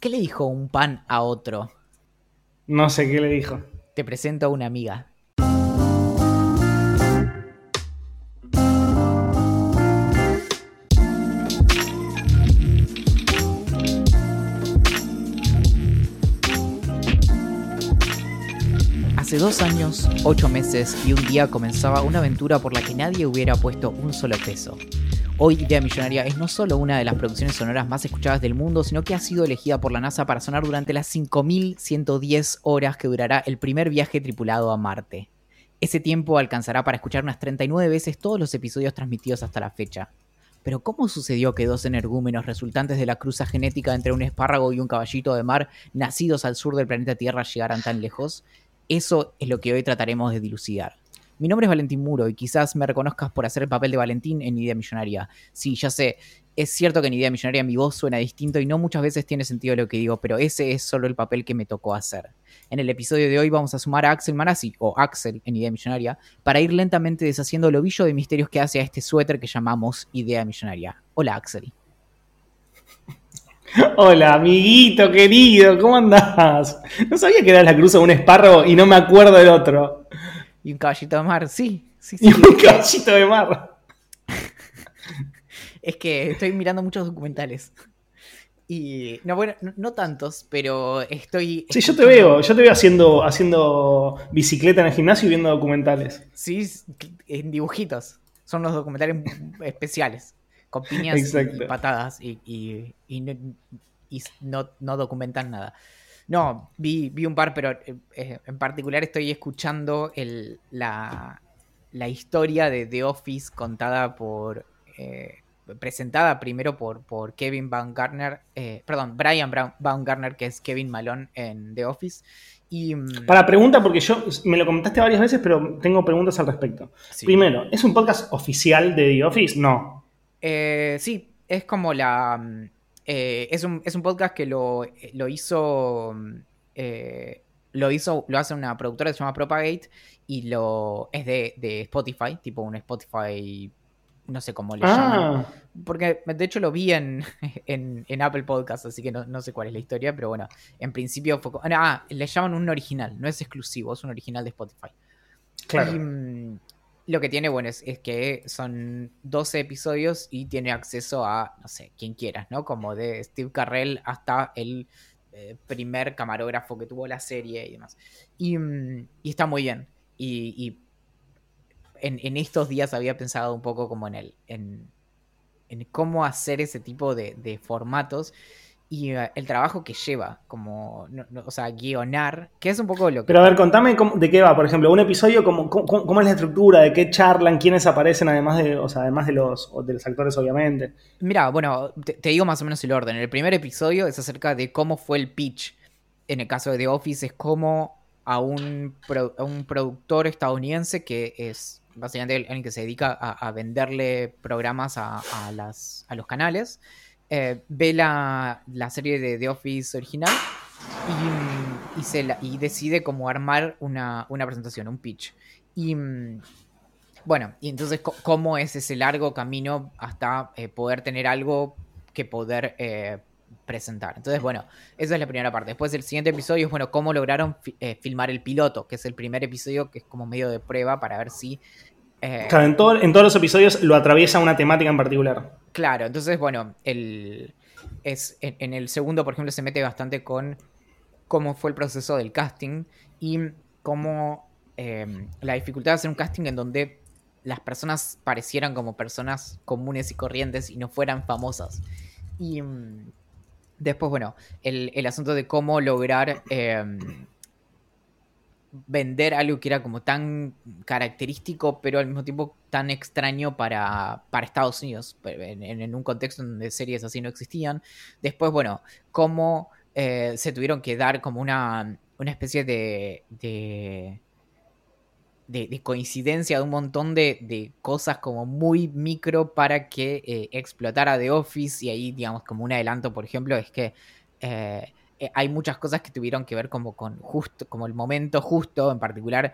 ¿Qué le dijo un pan a otro? No sé qué le dijo. Te presento a una amiga. Hace dos años, ocho meses y un día comenzaba una aventura por la que nadie hubiera puesto un solo peso. Hoy Idea Millonaria es no solo una de las producciones sonoras más escuchadas del mundo, sino que ha sido elegida por la NASA para sonar durante las 5.110 horas que durará el primer viaje tripulado a Marte. Ese tiempo alcanzará para escuchar unas 39 veces todos los episodios transmitidos hasta la fecha. Pero ¿cómo sucedió que dos energúmenos resultantes de la cruza genética entre un espárrago y un caballito de mar, nacidos al sur del planeta Tierra, llegaran tan lejos? Eso es lo que hoy trataremos de dilucidar. Mi nombre es Valentín Muro y quizás me reconozcas por hacer el papel de Valentín en Idea Millonaria. Sí, ya sé, es cierto que en Idea Millonaria mi voz suena distinto y no muchas veces tiene sentido lo que digo, pero ese es solo el papel que me tocó hacer. En el episodio de hoy vamos a sumar a Axel Manassi, o Axel en Idea Millonaria, para ir lentamente deshaciendo el ovillo de misterios que hace a este suéter que llamamos Idea Millonaria. Hola Axel. Hola, amiguito querido, ¿cómo andás? No sabía que era la cruz de un espárrago y no me acuerdo del otro. Y un caballito de mar, sí. sí, sí. Y un caballito de mar. es que estoy mirando muchos documentales. Y no, bueno, no, tantos, pero estoy. Sí, yo te veo, yo te veo haciendo, haciendo bicicleta en el gimnasio y viendo documentales. Sí, en dibujitos. Son los documentales especiales. Con piñas y, patadas y, y, y no, no documentan nada. No, vi, vi un par, pero eh, en particular estoy escuchando el, la, la, historia de The Office contada por. Eh, presentada primero por, por Kevin Baumgartner, eh, perdón, Brian Baumgartner, que es Kevin Malone en The Office. Y, mm, Para pregunta, porque yo me lo comentaste varias veces, pero tengo preguntas al respecto. Primero, ¿es un podcast oficial de The Office? No. sí, es como la mm, eh, es, un, podcast que lo, lo hizo. Eh, lo hizo. Lo hace una productora que se llama Propagate. Y lo. es de, Spotify. Tipo un Spotify. No sé cómo le llaman. Ah. Porque de hecho lo vi en, en, Apple Podcast, así que no, sé cuál es la historia, pero bueno, en principio fue. Ah, le llaman un original, no es exclusivo, es un original de Spotify. Claro. Mm, lo que tiene, bueno, es, que son 12 episodios y tiene acceso a, no sé, quien quieras, ¿no? Como de Steve Carrell hasta el eh, primer camarógrafo que tuvo la serie y demás. Y, mm, está muy bien. Y, en, estos días había pensado un poco como en el, en, cómo hacer ese tipo de, de formatos y eh, el trabajo que lleva, como, o sea, guionar, que es un poco lo que... Pero a ver, contame de qué va, por ejemplo, un episodio, cómo, cómo, es la estructura, de qué charlan, quiénes aparecen, además de, o sea, además de los, de los actores, obviamente. Mira, bueno, te, digo más o menos el orden. El primer episodio es acerca de cómo fue el pitch. En el caso de The Office es cómo a un, un productor estadounidense que es básicamente alguien que se dedica a, venderle programas a, las, a los canales eh, ve la, serie de The Office original y, decide como armar una, presentación, un pitch. Y mm, bueno, y entonces cómo es ese largo camino hasta eh, poder tener algo que poder eh, presentar. Entonces, bueno, esa es la primera parte. Después el siguiente episodio es, bueno, cómo lograron filmar el piloto, que es el primer episodio que es como medio de prueba para ver si claro, en, todos los episodios lo atraviesa una temática en particular. Claro, entonces, bueno, el, es, en, el segundo, por ejemplo, se mete bastante con cómo fue el proceso del casting y cómo em, la dificultad de hacer un casting en donde las personas parecieran como personas comunes y corrientes y no fueran famosas. Y mm, después, bueno, el, el asunto de cómo lograr em, vender algo que era como tan característico, pero al mismo tiempo tan extraño para, para Estados Unidos, en, un contexto donde series así no existían. Después, bueno, cómo eh, se tuvieron que dar como una, una especie de, de, de, coincidencia de un montón de, cosas como muy micro para que eh, explotara The Office y ahí, digamos, como un adelanto, por ejemplo, es que... Eh, eh, hay muchas cosas que tuvieron que ver como con justo, como el momento justo, en particular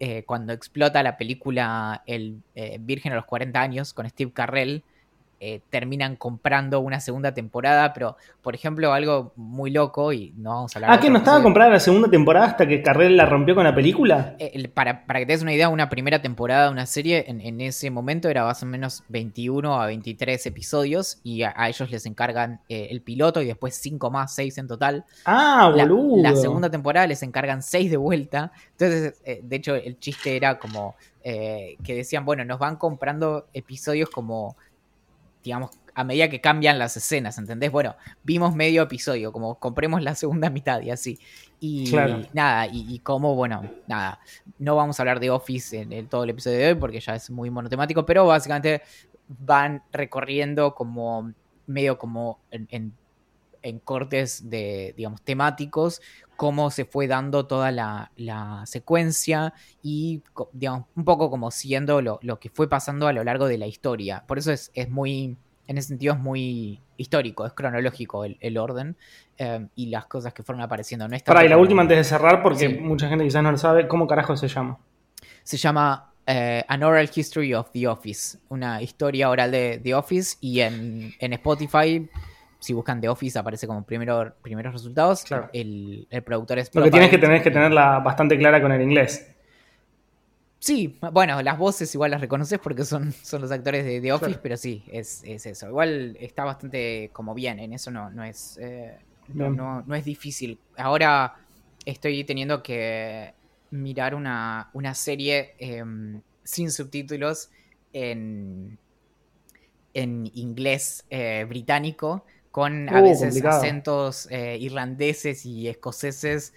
eh, cuando explota la película El eh, Virgen a los 40 años con Steve Carrell, eh, terminan comprando una segunda temporada, pero por ejemplo algo muy loco y no vamos a hablar... Ah, ¿que no estaba comprada la segunda temporada hasta que Carrell la rompió con la película? Eh, para, para, que te des una idea, una primera temporada de una serie en, ese momento era más o menos 21 a 23 episodios y a, ellos les encargan eh, el piloto y después 5 más, 6 en total. Ah, boludo. La, segunda temporada les encargan 6 de vuelta. Entonces, de hecho, el chiste era como... que decían, bueno, nos van comprando episodios como digamos, a medida que cambian las escenas, ¿entendés? Bueno, vimos medio episodio, como compremos la segunda mitad y así. Y nada, y, como, bueno, nada, no vamos a hablar de Office en, todo el episodio de hoy porque ya es muy monotemático, pero básicamente van recorriendo como medio como en, en, cortes de, digamos, temáticos, cómo se fue dando toda la, la secuencia y, digamos, un poco como siguiendo lo, lo, que fue pasando a lo largo de la historia. Por eso es, es muy, en ese sentido es muy histórico, es cronológico el, orden eh, y las cosas que fueron apareciendo. No Para, y la última antes de cerrar, porque mucha gente quizás no lo sabe, ¿cómo carajo se llama? Se llama eh, An Oral History of the Office, una historia oral de The Office y en, en Spotify si buscan The Office aparece como primero, primeros resultados. El, productor es... Lo que tienes que tener que tenerla bastante clara con el inglés. Sí, bueno, las voces igual las reconoces porque son, son los actores de The Office, pero sí, es, eso. Igual está bastante como bien, en eso no, no es eh, no, es difícil. Ahora estoy teniendo que mirar una, serie em, sin subtítulos en, en inglés eh, británico con a uh, veces acentos eh, irlandeses y escoceses.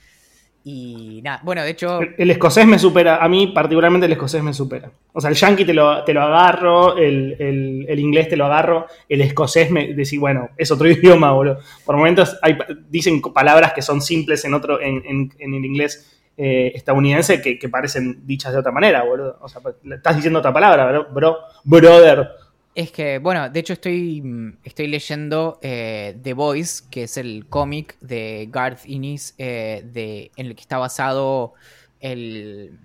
Y nada, bueno, de hecho. El, escocés me supera, a mí particularmente el escocés me supera. O sea, el yankee te lo, te lo agarro, el, inglés te lo agarro, el escocés me decís, bueno, es otro idioma, boludo. Por momentos hay, dicen palabras que son simples en otro, en, el inglés eh, estadounidense que, que, parecen dichas de otra manera, boludo. O sea, estás diciendo otra palabra, bro, brother. Es que, bueno, de hecho estoy, estoy leyendo eh, The Voice, que es el cómic de Garth Innis, eh, de, en el que está basado el...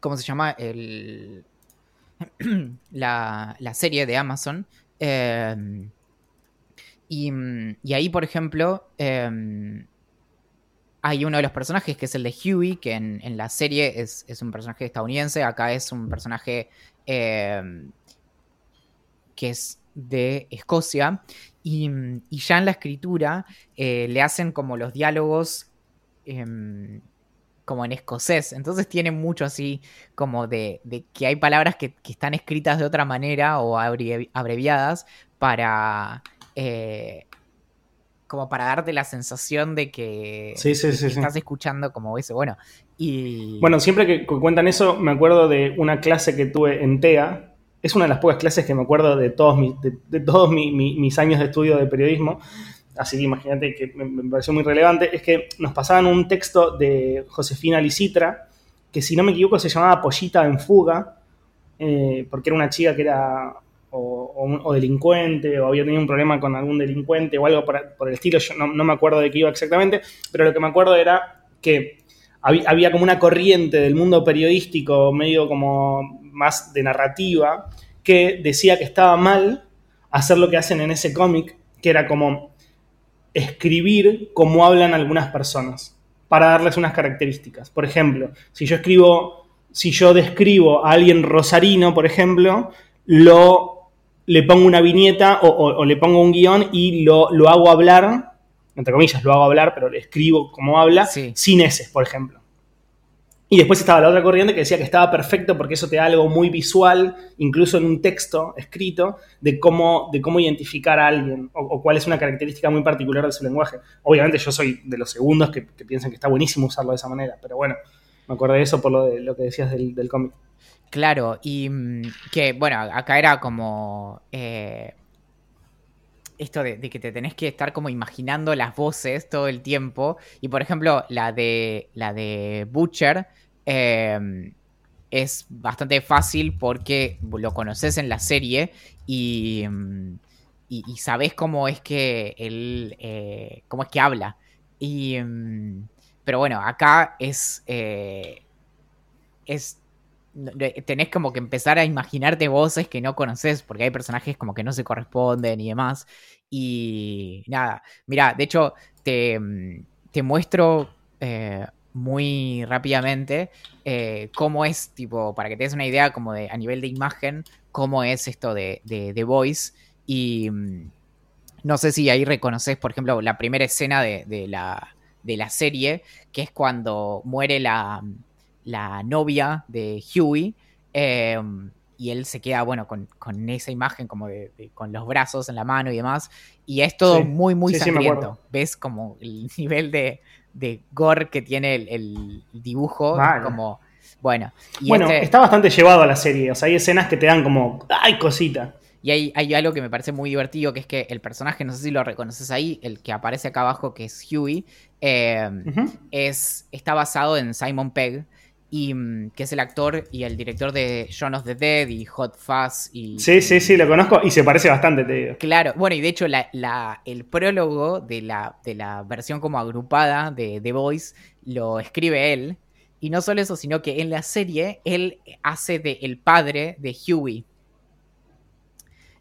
¿Cómo se llama? El, la, serie de Amazon. Em, y, ahí, por ejemplo, em, hay uno de los personajes que es el de Huey, que en, en la serie es, es, un personaje estadounidense, acá es un personaje em, que es de Escocia, y, ya en la escritura eh, le hacen como los diálogos em, como en escocés, entonces tiene mucho así como de, que hay palabras que, están escritas de otra manera o abreviadas para... Eh, como para darte la sensación de que, estás escuchando como ese, bueno, y... Bueno, siempre que cuentan eso, me acuerdo de una clase que tuve en TEA, es una de las pocas clases que me acuerdo de todos, mis, de, todos mis años de estudio de periodismo, así que imagínate que me, pareció muy relevante, es que nos pasaban un texto de Josefina Licitra, que si no me equivoco se llamaba Pollita en fuga, eh, porque era una chica que era o, delincuente, o había tenido un problema con algún delincuente o algo por, el estilo, yo no, me acuerdo de qué iba exactamente, pero lo que me acuerdo era que había, había como una corriente del mundo periodístico medio como más de narrativa, que decía que estaba mal hacer lo que hacen en ese cómic, que era como escribir como hablan algunas personas, para darles unas características. Por ejemplo, si yo escribo, si yo describo a alguien rosarino, por ejemplo, lo le pongo una viñeta o, le pongo un guion y lo, lo, hago hablar, entre comillas, lo hago hablar, pero le escribo como habla, sin ese, por ejemplo. Y después estaba la otra corriente que decía que estaba perfecto porque eso te da algo muy visual, incluso en un texto escrito, de cómo, de cómo identificar a alguien o, cuál es una característica muy particular de su lenguaje. Obviamente yo soy de los segundos que, piensan que está buenísimo usarlo de esa manera, pero bueno, me acordé de eso por lo, de, lo que decías del, cómic. Claro, y mm, que bueno, acá era como... Eh, esto de, que te tenés que estar como imaginando las voces todo el tiempo. Y por ejemplo, la de, la de Butcher em, es bastante fácil porque lo conoces en la serie y, mm, y, sabes cómo es que él, eh, cómo es que habla. Y, mm, pero bueno, acá es, eh, es tenés como que empezar a imaginarte voces que no conoces, porque hay personajes como que no se corresponden y demás. Y nada, mira, de hecho, te, te muestro eh, muy rápidamente eh, cómo es, tipo, para que te des una idea como de a nivel de imagen, cómo es esto de, de, Voice. Y mm, no sé si ahí reconoces, por ejemplo, la primera escena de, la, de la serie, que es cuando muere la, la novia de Huey. Em, y él se queda, bueno, con, esa imagen como de, con los brazos en la mano y demás. Y es todo muy, muy sangriento. Ves como el nivel de, de gore que tiene el, dibujo. Como, bueno. bueno, este está bastante llevado a la serie. O sea, hay escenas que te dan como, ¡ay, cosita! Y hay, hay, algo que me parece muy divertido, que es que el personaje, no sé si lo reconoces ahí, el que aparece acá abajo, que es Huey, eh, es, está basado en Simon Pegg, y, mm, que es el actor y el director de Shaun of the Dead y Hot Fuzz. Y, sí, sí, sí, lo conozco y se parece bastante, te digo. Claro, bueno, y de hecho la, el prólogo de la, de la versión como agrupada de The Voice lo escribe él. Y no solo eso, sino que en la serie él hace de el padre de Huey.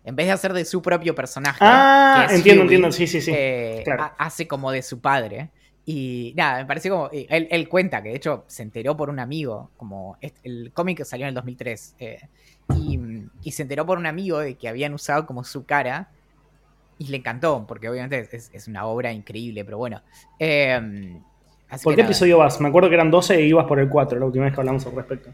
En vez de hacer de su propio personaje. Ah, entiendo, entiendo, sí, sí, sí. Eh, hace como de su padre. Y nada, me pareció como. Él, cuenta que de hecho se enteró por un amigo, como el cómic salió en el 2003, eh, y, se enteró por un amigo de que habían usado como su cara y le encantó, porque obviamente es, una obra increíble, pero bueno. Em, ¿Por qué episodio vas? Me acuerdo que eran 12 y ibas por el 4 la última vez que hablamos al respecto.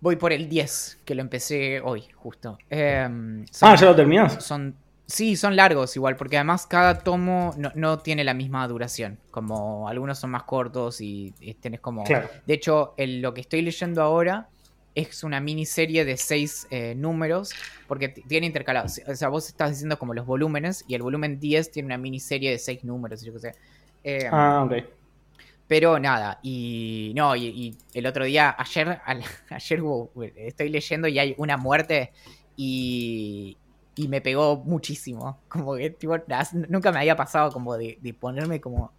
Voy por el 10, que lo empecé hoy, justo. Em, ah, ¿ya lo terminas? Son Sí, son largos igual, porque además cada tomo no, tiene la misma duración. Como algunos son más cortos y, tenés como. De hecho, lo que estoy leyendo ahora es una miniserie de seis eh, números, porque tiene intercalados. O sea, vos estás diciendo como los volúmenes, y el volumen 10 tiene una miniserie de seis números, yo qué sé. Eh, ah, ok. Pero nada, y no, y, el otro día, ayer, ayer estoy leyendo y hay una muerte y, y me pegó muchísimo. Como que nunca me había pasado como de, ponerme como,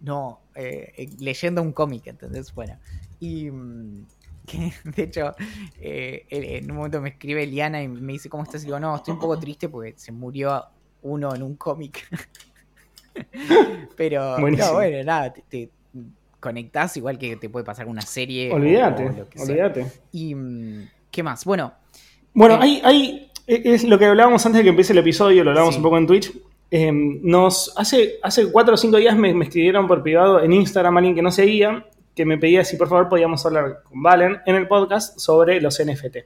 no, eh, eh, leyendo un cómic, entonces, bueno. Y mm, que de hecho, eh, en un momento me escribe Liana y me dice, ¿cómo estás? Y digo, no, estoy un poco triste porque se murió uno en un cómic. Pero, no, bueno, nada, te, conectás igual que te puede pasar una serie. Olvídate, olvídate. Y, mm, ¿qué más? Bueno. Bueno, hay, hay es lo que hablábamos antes de que empiece el episodio, lo hablábamos un poco en Twitch. Em, nos, hace, hace cuatro o cinco días me, escribieron por privado en Instagram alguien que no seguía, que me pedía si por favor podíamos hablar con Valen en el podcast sobre los NFT,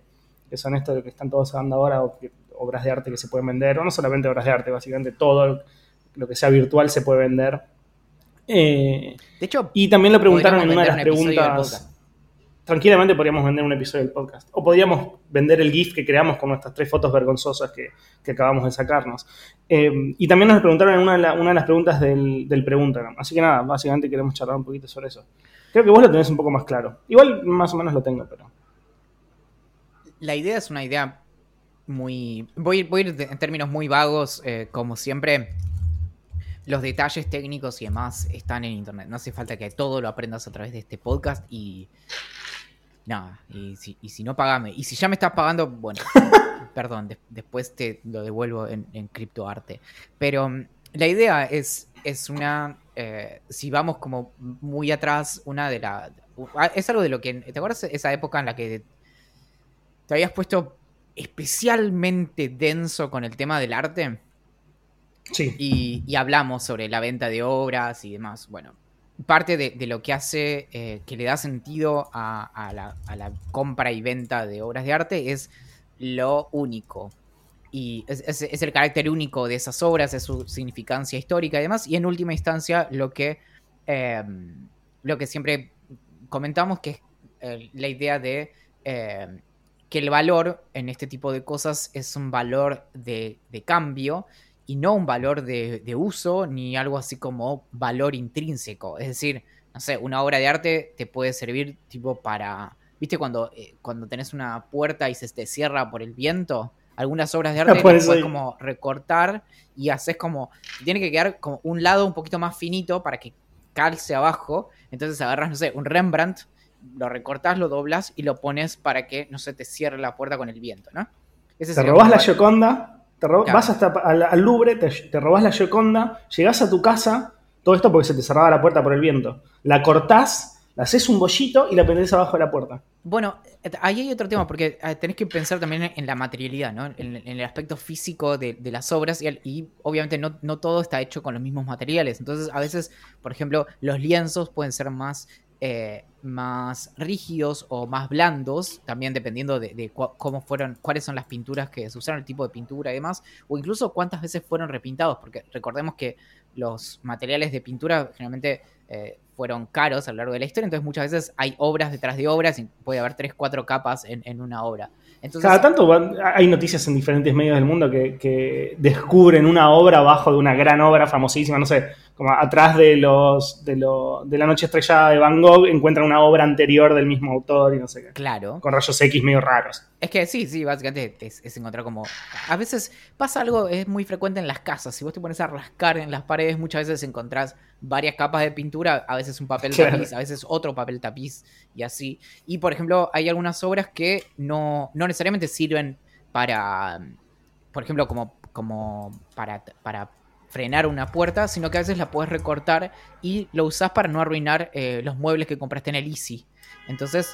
que son esto de que están todos hablando ahora, obras de arte que se pueden vender, o no solamente obras de arte, básicamente todo lo que sea virtual se puede vender. Eh, de hecho, y también lo preguntaron en una de las preguntas tranquilamente podríamos vender un episodio del podcast. O podríamos vender el GIF que creamos con nuestras tres fotos vergonzosas que, acabamos de sacarnos. Eh, y también nos preguntaron en una de, las preguntas del, del Preguntagram. Así que nada, básicamente queremos charlar un poquito sobre eso. Creo que vos lo tenés un poco más claro. Igual más o menos lo tengo, pero. La idea es una idea muy. Voy, a ir en términos muy vagos, eh, como siempre. Los detalles técnicos y demás están en internet. No hace falta que todo lo aprendas a través de este podcast y Nada, y si, y si no pagame. Y si ya me estás pagando, bueno, perdón, después te lo devuelvo en, en criptoarte. Pero mm, la idea es, es una. Eh, si vamos como muy atrás, una de las. Ah, es algo de lo que. ¿Te acuerdas esa época en la que te habías puesto especialmente denso con el tema del arte? Sí. Y, y hablamos sobre la venta de obras y demás. Bueno, parte de, lo que hace eh, que le da sentido a, la, compra y venta de obras de arte es lo único. Y es, el carácter único de esas obras, es su significancia histórica y demás. Y en última instancia, lo que, em, lo que siempre comentamos, que es eh, la idea de em, que el valor en este tipo de cosas es un valor de, de cambio y no un valor de, uso ni algo así como valor intrínseco. Es decir, no sé, una obra de arte te puede servir tipo para, viste cuando, eh, cuando tenés una puerta y se te cierra por el viento, algunas obras de arte puedes como recortar y haces como, tiene que quedar como un lado un poquito más finito para que calce abajo, entonces agarras, no sé, un Rembrandt lo recortás, lo doblas y lo pones para que no se te cierre la puerta con el viento, ¿no? te robás la Gioconda, te vas hasta al, Louvre, te, te robás la Gioconda, llegás a tu casa, todo esto porque se te cerraba la puerta por el viento. La cortás haces un bollito y la prendés abajo de la puerta. Bueno, ahí hay otro tema, porque eh, tenés que pensar también en la materialidad, ¿no? En, el aspecto físico de, las obras y, obviamente no, todo está hecho con los mismos materiales. Entonces, a veces, por ejemplo, los lienzos pueden ser más, eh, más rígidos o más blandos, también dependiendo de, cómo fueron, cuáles son las pinturas que se usaron, el tipo de pintura y demás, o incluso cuántas veces fueron repintados, porque recordemos que los materiales de pintura generalmente eh, fueron caros a lo largo de la historia, entonces muchas veces hay obras detrás de obras y puede haber tres, cuatro capas en, una obra. Entonces, Cada tanto hay noticias en diferentes medios del mundo que, descubren una obra abajo de una gran obra famosísima, no sé, como atrás de los de, de la noche estrellada de Van Gogh encuentran una obra anterior del mismo autor y no sé qué. Claro. Con rayos X medio raros. Es que sí, sí, básicamente es, encontrar como... A veces pasa algo, es muy frecuente en las casas, si vos te pones a rascar en las paredes muchas veces encontrás varias capas de pintura, a veces un papel tapiz, a veces otro papel tapiz y así. Y por ejemplo, hay algunas obras que no, no necesariamente sirven para, por ejemplo, como, como para, para frenar una puerta, sino que a veces la puedes recortar y lo usás para no arruinar eh, los muebles que compraste en el Easy. Entonces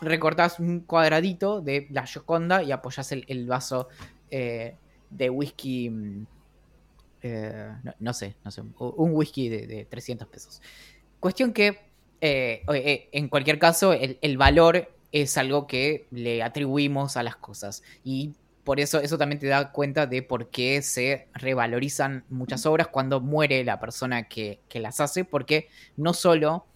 recortás un cuadradito de la Gioconda y apoyas el, vaso eh, de whisky. Mm, eh, no, sé, no sé, un whisky de, 300 pesos. Cuestión que, en cualquier caso, el, el valor es algo que le atribuimos a las cosas. Y por eso eso también te da cuenta de por qué se revalorizan muchas obras cuando muere la persona que, las hace, porque no solo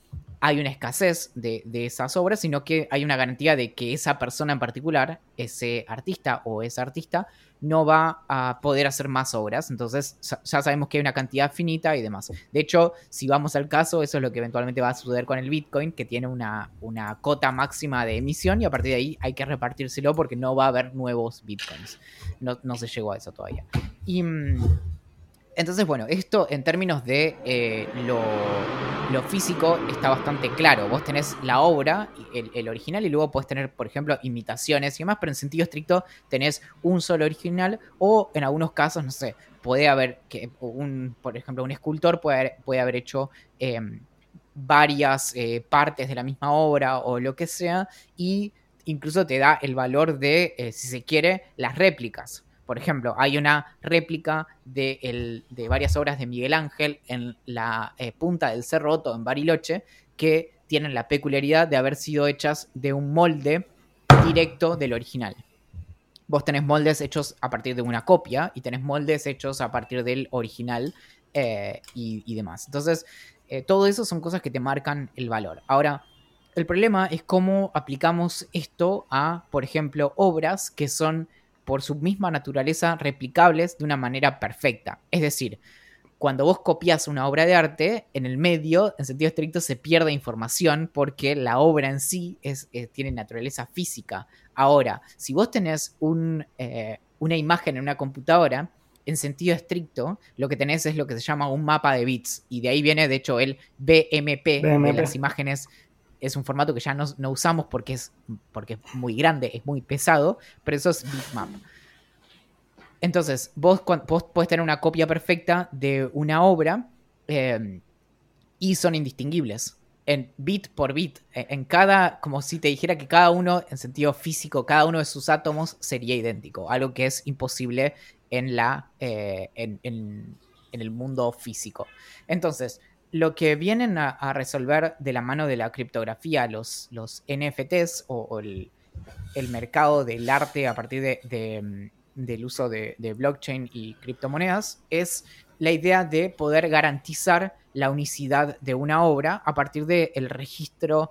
hay una escasez de, esas obras, sino que hay una garantía de que esa persona en particular, ese artista o esa artista, no va a poder hacer más obras. Entonces ya sabemos que hay una cantidad finita y demás. De hecho, si vamos al caso, eso es lo que eventualmente va a suceder con el Bitcoin, que tiene una, una cota máxima de emisión y a partir de ahí hay que repartírselo porque no va a haber nuevos Bitcoins. No, no se llegó a eso todavía. Y mm, entonces, bueno, esto en términos de eh, lo, físico está bastante claro. Vos tenés la obra, el, original, y luego podés tener, por ejemplo, imitaciones y demás, pero en sentido estricto tenés un solo original o en algunos casos, no sé, puede haber, que un, por ejemplo, un escultor puede haber, puede haber hecho em, varias eh, partes de la misma obra o lo que sea, y incluso te da el valor de, eh, si se quiere, las réplicas. Por ejemplo, hay una réplica de, varias obras de Miguel Ángel en la eh, punta del Cerro Otto en Bariloche que tienen la peculiaridad de haber sido hechas de un molde directo del original. Vos tenés moldes hechos a partir de una copia y tenés moldes hechos a partir del original eh, y, demás. Entonces, eh, todo eso son cosas que te marcan el valor. Ahora, el problema es cómo aplicamos esto a, por ejemplo, obras que son por su misma naturaleza replicables de una manera perfecta. Es decir, cuando vos copias una obra de arte, en el medio, en sentido estricto, se pierde información porque la obra en sí es, eh, tiene naturaleza física. Ahora, si vos tenés eh, una imagen en una computadora, en sentido estricto, lo que tenés es lo que se llama un mapa de bits. Y de ahí viene, de hecho, el BMP, BMP. de las imágenes es un formato que ya no, usamos porque es, porque es muy grande, es muy pesado, pero eso es Bitmap. Entonces, vos, vos podés tener una copia perfecta de una obra eh, y son indistinguibles. En bit por bit. E, en cada, como si te dijera que cada uno, en sentido físico, cada uno de sus átomos sería idéntico. Algo que es imposible en, la, eh, en el mundo físico. Entonces, lo que vienen a, resolver de la mano de la criptografía los, los NFTs o, el, mercado del arte a partir de, mm, del uso de, blockchain y criptomonedas es la idea de poder garantizar la unicidad de una obra a partir del registro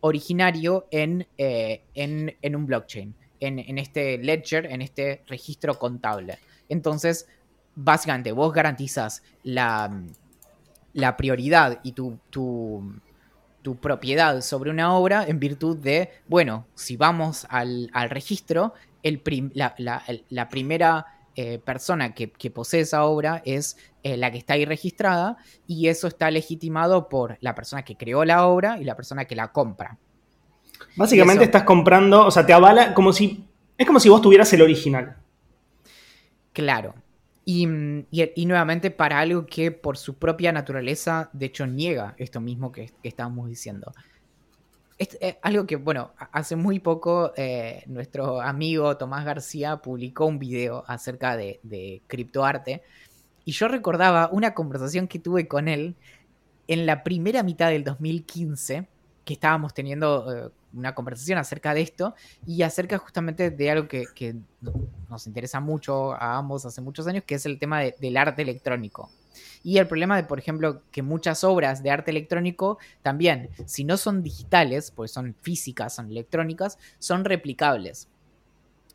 originario en, eh, en, un blockchain, en, en, este ledger, en este registro contable. Entonces, básicamente, vos garantizas la, mm, la prioridad y tu, tu, propiedad sobre una obra en virtud de, bueno, si vamos al, registro, el la, primera eh, persona que, posee esa obra es eh, la que está ahí registrada y eso está legitimado por la persona que creó la obra y la persona que la compra. Básicamente estás comprando, o sea, te avala como si. Es como si vos tuvieras el original. Claro. Y, nuevamente para algo que por su propia naturaleza, de hecho, niega esto mismo que, estábamos diciendo. Eh, algo que, bueno, hace muy poco eh, nuestro amigo Tomás García publicó un video acerca de, de criptoarte. Y yo recordaba una conversación que tuve con él en la primera mitad del 2015, que estábamos teniendo eh, una conversación acerca de esto y acerca justamente de algo que, nos interesa mucho a ambos hace muchos años, que es el tema del arte electrónico. Y el problema de, por ejemplo, que muchas obras de arte electrónico también, si no son digitales, pues son físicas, son electrónicas, son replicables.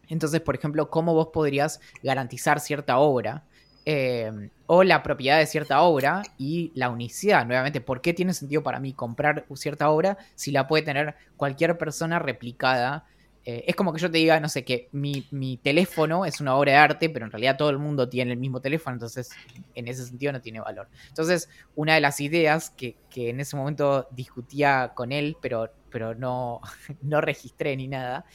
Entonces, por ejemplo, ¿cómo vos podrías garantizar cierta obra? Eh, o la propiedad de cierta obra y la unicidad. Nuevamente, ¿por qué tiene sentido para mí comprar cierta obra si la puede tener cualquier persona replicada? Eh, es como que yo te diga, no sé, que mi, teléfono es una obra de arte, pero en realidad todo el mundo tiene el mismo teléfono, entonces en ese sentido no tiene valor. Entonces, una de las ideas que, en ese momento discutía con él, pero, pero no, no registré ni nada,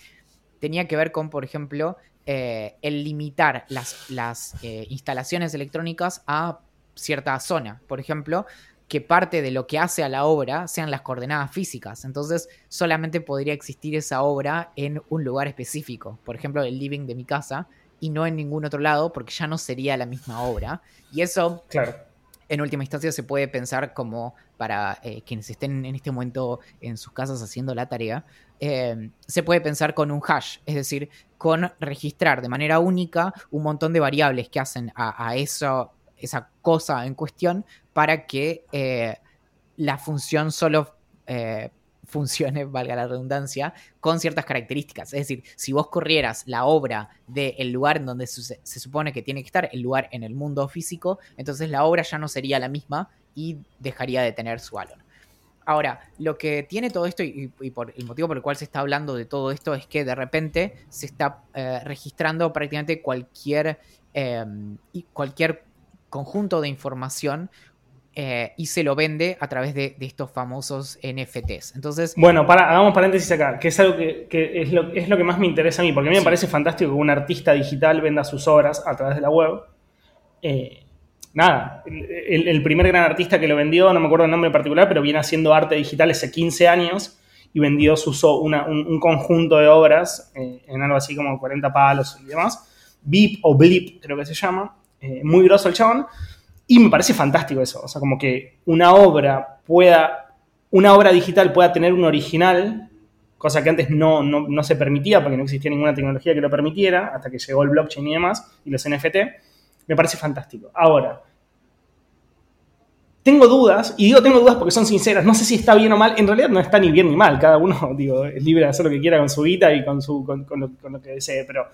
tenía que ver con, por ejemplo, eh, el limitar las, las eh, instalaciones electrónicas a cierta zona. Por ejemplo, que parte de lo que hace a la obra sean las coordenadas físicas. Entonces, solamente podría existir esa obra en un lugar específico. Por ejemplo, el living de mi casa y no en ningún otro lado porque ya no sería la misma obra. Y eso, claro. En última instancia, se puede pensar como para eh, quienes estén en este momento en sus casas haciendo la tarea, se puede pensar con un hash, es decir, con registrar de manera única un montón de variables que hacen a, esa cosa en cuestión para que eh, la función solo eh, funcione, valga la redundancia, con ciertas características. Es decir, si vos corrieras la obra del lugar en donde se, se supone que tiene que estar, el lugar en el mundo físico, entonces la obra ya no sería la misma y dejaría de tener su valor. Ahora, lo que tiene todo esto y, por el motivo por el cual se está hablando de todo esto es que de repente se está eh, registrando prácticamente cualquier, em, cualquier conjunto de información eh, y se lo vende a través de, estos famosos NFTs. Entonces, bueno, para, hagamos paréntesis acá, que es algo que, es, lo, es, lo, que más me interesa a mí, porque a mí me parece fantástico que un artista digital venda sus obras a través de la web. Eh, nada, el, primer gran artista que lo vendió, no me acuerdo el nombre en particular, pero viene haciendo arte digital hace 15 años y vendió su, un, conjunto de obras eh, en algo así como 40 palos y demás. Beep o Blip, creo que se llama. Muy grosso el chabón. Y me parece fantástico eso. O sea, como que una obra pueda, una obra digital pueda tener un original, cosa que antes no, no, no se permitía porque no existía ninguna tecnología que lo permitiera, hasta que llegó el blockchain y demás, y los NFT me parece fantástico. Ahora, tengo dudas, y digo tengo dudas porque son sinceras, no sé si está bien o mal, en realidad no está ni bien ni mal, cada uno digo, es libre de hacer lo que quiera con su vida y con, su, con, lo, que desee, pero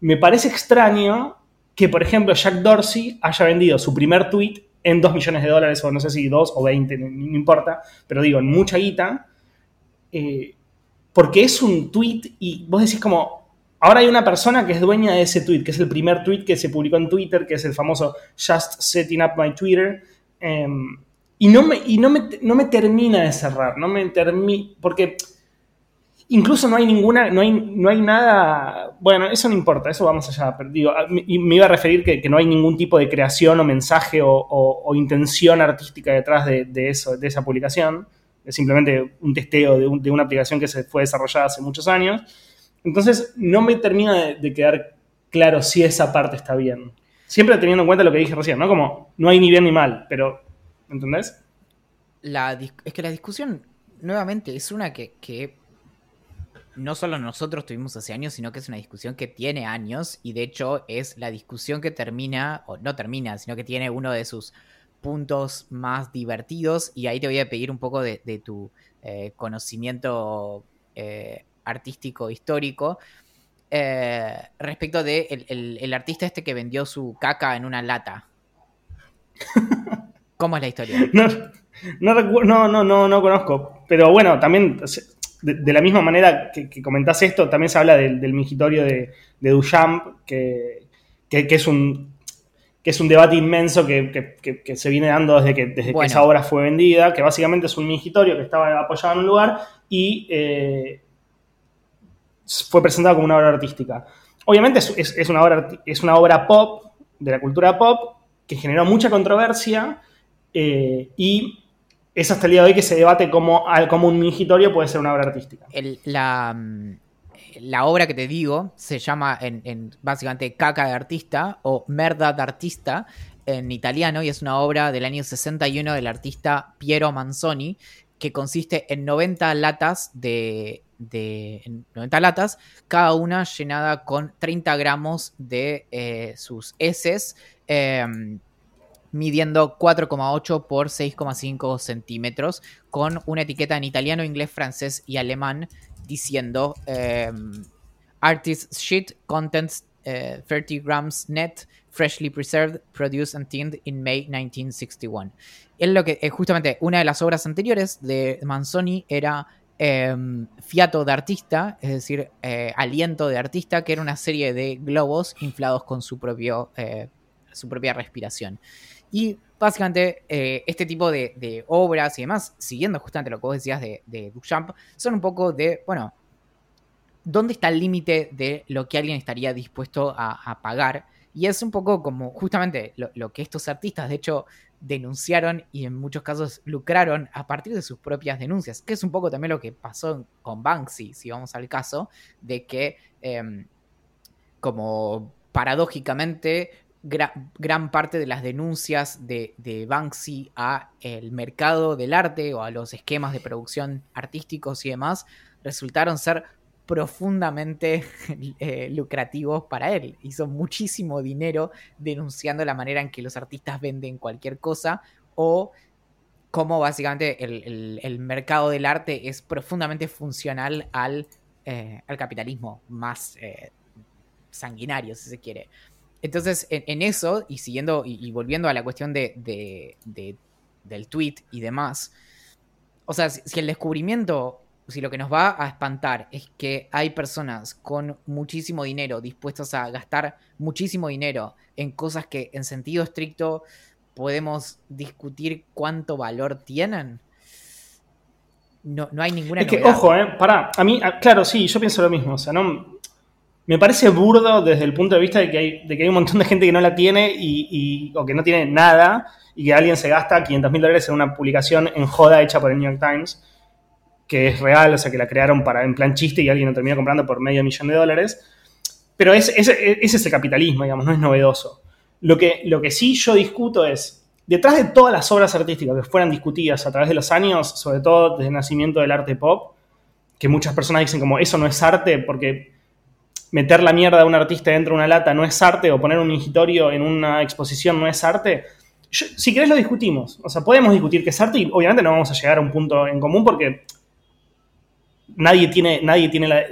me parece extraño que, por ejemplo, Jack Dorsey haya vendido su primer tweet en 2 millones de dólares, o no sé si 2 o 20, no, importa, pero digo, en mucha guita, eh, porque es un tweet y vos decís como, Ahora hay una persona que es dueña de ese tweet, que es el primer tweet que se publicó en Twitter, que es el famoso Just Setting Up My Twitter. Em, y no me, y no me, no me termina de cerrar, no me termina, porque incluso no hay ninguna, no hay, no hay nada, bueno, eso no importa, eso vamos allá, pero digo, me, me iba a referir que, que, no hay ningún tipo de creación o mensaje o, intención artística detrás de, eso, de esa publicación, es simplemente un testeo de, de una aplicación que se fue desarrollada hace muchos años. Entonces, no me termina de, quedar claro si esa parte está bien. Siempre teniendo en cuenta lo que dije recién, ¿no? Como no hay ni bien ni mal, pero. ¿Entendés? La, es que la discusión, nuevamente, es una que no solo nosotros tuvimos hace años, sino que es una discusión que tiene años y de hecho es la discusión que termina, o no termina, sino que tiene uno de sus puntos más divertidos y ahí te voy a pedir un poco de, tu eh, conocimiento eh, artístico histórico. Eh, respecto de el, artista este que vendió su caca en una lata. ¿Cómo es la historia? No, no, no, no, no, conozco. Pero bueno, también de, la misma manera que, comentás esto, también se habla del, del mingitorio de, de Duchamp, que, que, es un que es un debate inmenso que, se viene dando desde que, desde que esa obra fue vendida, que básicamente es un mingitorio que estaba apoyado en un lugar y eh, fue presentado como una obra artística. Obviamente es, una obra, es una obra pop, de la cultura pop, que generó mucha controversia eh, y es hasta el día de hoy que se debate cómo, como un mingitorio puede ser una obra artística. la, la, obra que te digo se llama en, básicamente Caca de Artista o Merda de Artista en italiano y es una obra del año 61 del artista Piero Manzoni que consiste en 90 latas de, de 90 latas, cada una llenada con 30 gramos de eh, sus heces. Em, midiendo 4,8 por 6,5 centímetros, con una etiqueta en italiano, inglés, francés y alemán diciendo em, Artist Shit Contents 30 eh, grams net, freshly preserved, produced and tinned in May 1961. Es lo que, justamente, una de las obras anteriores de Manzoni era em, Fiato de Artista, es decir, eh, Aliento de Artista, que era una serie de globos inflados con su, propio, eh, su propia respiración. Y básicamente eh, este tipo de, obras y demás, siguiendo justamente lo que vos decías de, Duchamp, son un poco de, bueno, ¿dónde está el límite de lo que alguien estaría dispuesto a, pagar? Y es un poco como justamente lo, que estos artistas, de hecho, denunciaron y en muchos casos lucraron a partir de sus propias denuncias, que es un poco también lo que pasó con Banksy, si vamos al caso, de que em, como paradójicamente gran parte de las denuncias de, Banksy a el mercado del arte o a los esquemas de producción artísticos y demás resultaron ser profundamente eh, lucrativos para él. Hizo muchísimo dinero denunciando la manera en que los artistas venden cualquier cosa o cómo básicamente el, mercado del arte es profundamente funcional al, eh, al capitalismo más eh, sanguinario, si se quiere. Entonces, en, eso, y siguiendo y, volviendo a la cuestión de, del tweet y demás, o sea, si, el descubrimiento, si lo que nos va a espantar es que hay personas con muchísimo dinero dispuestas a gastar muchísimo dinero en cosas que en sentido estricto podemos discutir cuánto valor tienen. No, no hay ninguna. Es que, ojo, eh, pará, a mí, claro, sí, yo pienso lo mismo. O sea, no, me parece burdo desde el punto de vista de que hay, de que hay un montón de gente que no la tiene y, o que no tiene nada y que alguien se gasta 500 mil dólares en una publicación en joda hecha por el New York Times, que es real, o sea, que la crearon para en plan chiste y alguien lo termina comprando por medio millón de dólares. Pero ese es, el capitalismo, digamos, no es novedoso. Lo que, lo que sí yo discuto es, detrás de todas las obras artísticas que fueran discutidas a través de los años, sobre todo desde el nacimiento del arte pop, que muchas personas dicen como eso no es arte porque meter la mierda de un artista dentro de una lata no es arte o poner un mingitorio en una exposición no es arte, si querés lo discutimos. O sea, podemos discutir qué es arte y obviamente no vamos a llegar a un punto en común porque nadie tiene, nadie tiene la,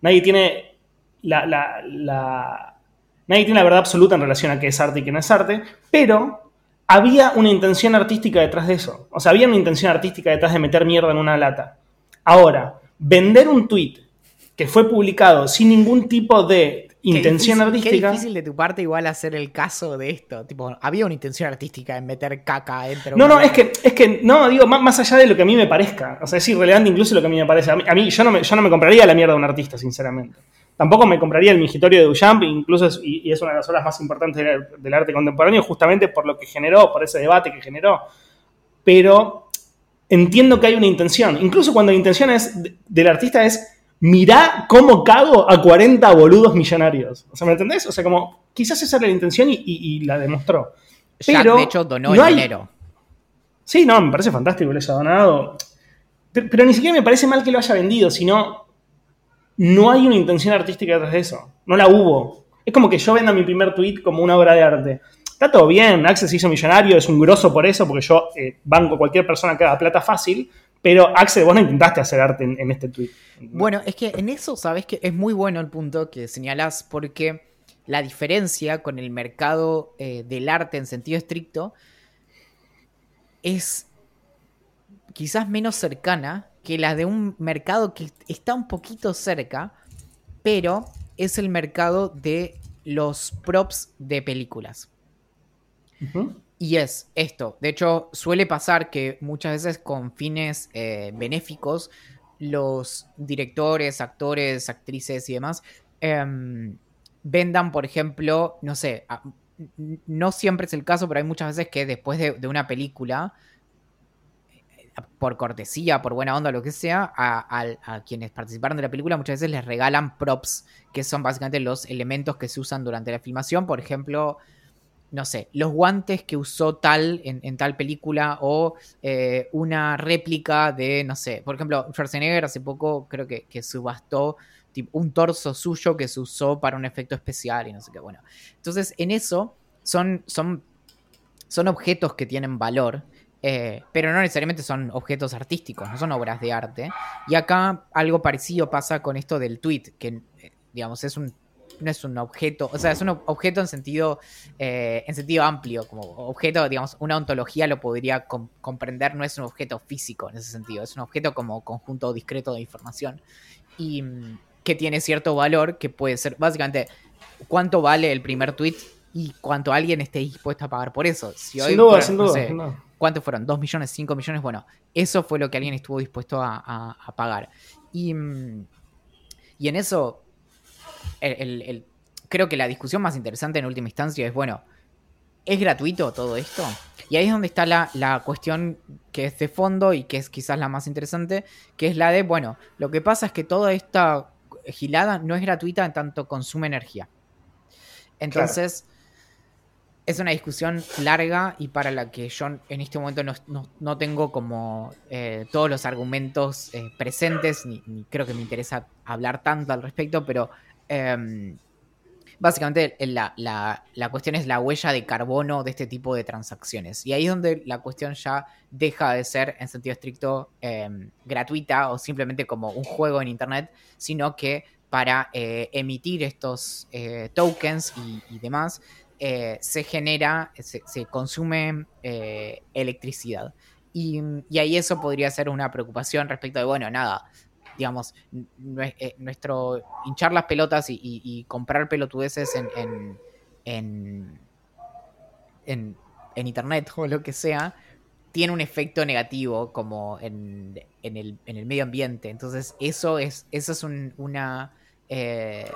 nadie tiene la, nadie tiene la verdad absoluta en relación a qué es arte y qué no es arte, pero había una intención artística detrás de eso. O sea, había una intención artística detrás de meter mierda en una lata. Ahora, vender un tweet que fue publicado sin ningún tipo de intención artística. Qué difícil de tu parte igual hacer el caso de esto. Tipo, había una intención artística en meter caca dentro. No, no, es que, es que, no, digo, más, allá de lo que a mí me parezca. O sea, es irrelevante incluso lo que a mí me parece. A mí, yo, no me, yo no me compraría la mierda de un artista, sinceramente. Tampoco me compraría el mingitorio de Duchamp, incluso es, y, es una de las obras más importantes del, arte contemporáneo, justamente por lo que generó, por ese debate que generó. Pero entiendo que hay una intención. Incluso cuando la intención es del artista es mirá cómo cago a 40 boludos millonarios. O sea, ¿me entendés? O sea, como quizás esa era la intención y, la demostró. Pero de hecho, donó el dinero. Sí, no, me parece fantástico que lo haya donado. Pero, ni siquiera me parece mal que lo haya vendido, sino no hay una intención artística detrás de eso. No la hubo. Es como que yo venda mi primer tweet como una obra de arte. Está todo bien, se hizo millonario, es un grosso por eso, porque yo eh, banco a cualquier persona que haga plata fácil, pero Axel, vos no intentaste hacer arte en, este tweet. Bueno, es que en eso, sabes que es muy bueno el punto que señalás, porque la diferencia con el mercado eh, del arte en sentido estricto es quizás menos cercana que la de un mercado que está un poquito cerca, pero es el mercado de los props de películas. Y es esto. De hecho, suele pasar que muchas veces con fines eh, benéficos, los directores, actores, actrices y demás em, vendan, por ejemplo, no sé, no siempre es el caso, pero hay muchas veces que después de, una película, por cortesía, por buena onda, lo que sea, a, quienes participaron de la película muchas veces les regalan props, que son básicamente los elementos que se usan durante la filmación. Por ejemplo, no sé, los guantes que usó tal en, tal película o eh, una réplica de, no sé, por ejemplo, Schwarzenegger hace poco creo que, subastó un torso suyo que se usó para un efecto especial y no sé qué, bueno. Entonces, en eso son, son, son objetos que tienen valor, eh, pero no necesariamente son objetos artísticos, no son obras de arte. Y acá algo parecido pasa con esto del tweet, que eh, digamos es un no es un objeto, o sea, es un objeto en sentido, eh, en sentido amplio, como objeto, digamos, una ontología lo podría comprender, no es un objeto físico en ese sentido, es un objeto como conjunto discreto de información y mm, que tiene cierto valor que puede ser, básicamente, cuánto vale el primer tweet y cuánto alguien esté dispuesto a pagar por eso. Si hoy sin duda, ¿Cuántos fueron? ¿2 millones? ¿5 millones? Bueno, eso fue lo que alguien estuvo dispuesto a, pagar. Y, mm, y en eso el, creo que la discusión más interesante en última instancia es, bueno, ¿es gratuito todo esto? Y ahí es donde está la, cuestión que es de fondo y que es quizás la más interesante, que es la de, bueno, lo que pasa es que toda esta gilada no es gratuita en tanto consume energía. Entonces, es una discusión larga y para la que yo en este momento no, tengo como eh, todos los argumentos eh, presentes, ni, creo que me interesa hablar tanto al respecto, pero Em, básicamente la, cuestión es la huella de carbono de este tipo de transacciones. Y ahí es donde la cuestión ya deja de ser en sentido estricto em, gratuita o simplemente como un juego en Internet, sino que para eh, emitir estos eh, tokens y, demás, eh, se genera, se, consume electricidad. Y, y, ahí eso podría ser una preocupación respecto de, bueno, nada, digamos, eh, nuestro hinchar las pelotas y, comprar pelotudeces en, en, en, en, internet o lo que sea, tiene un efecto negativo como en, el, medio ambiente. Entonces, eso es, eso es una... Eh,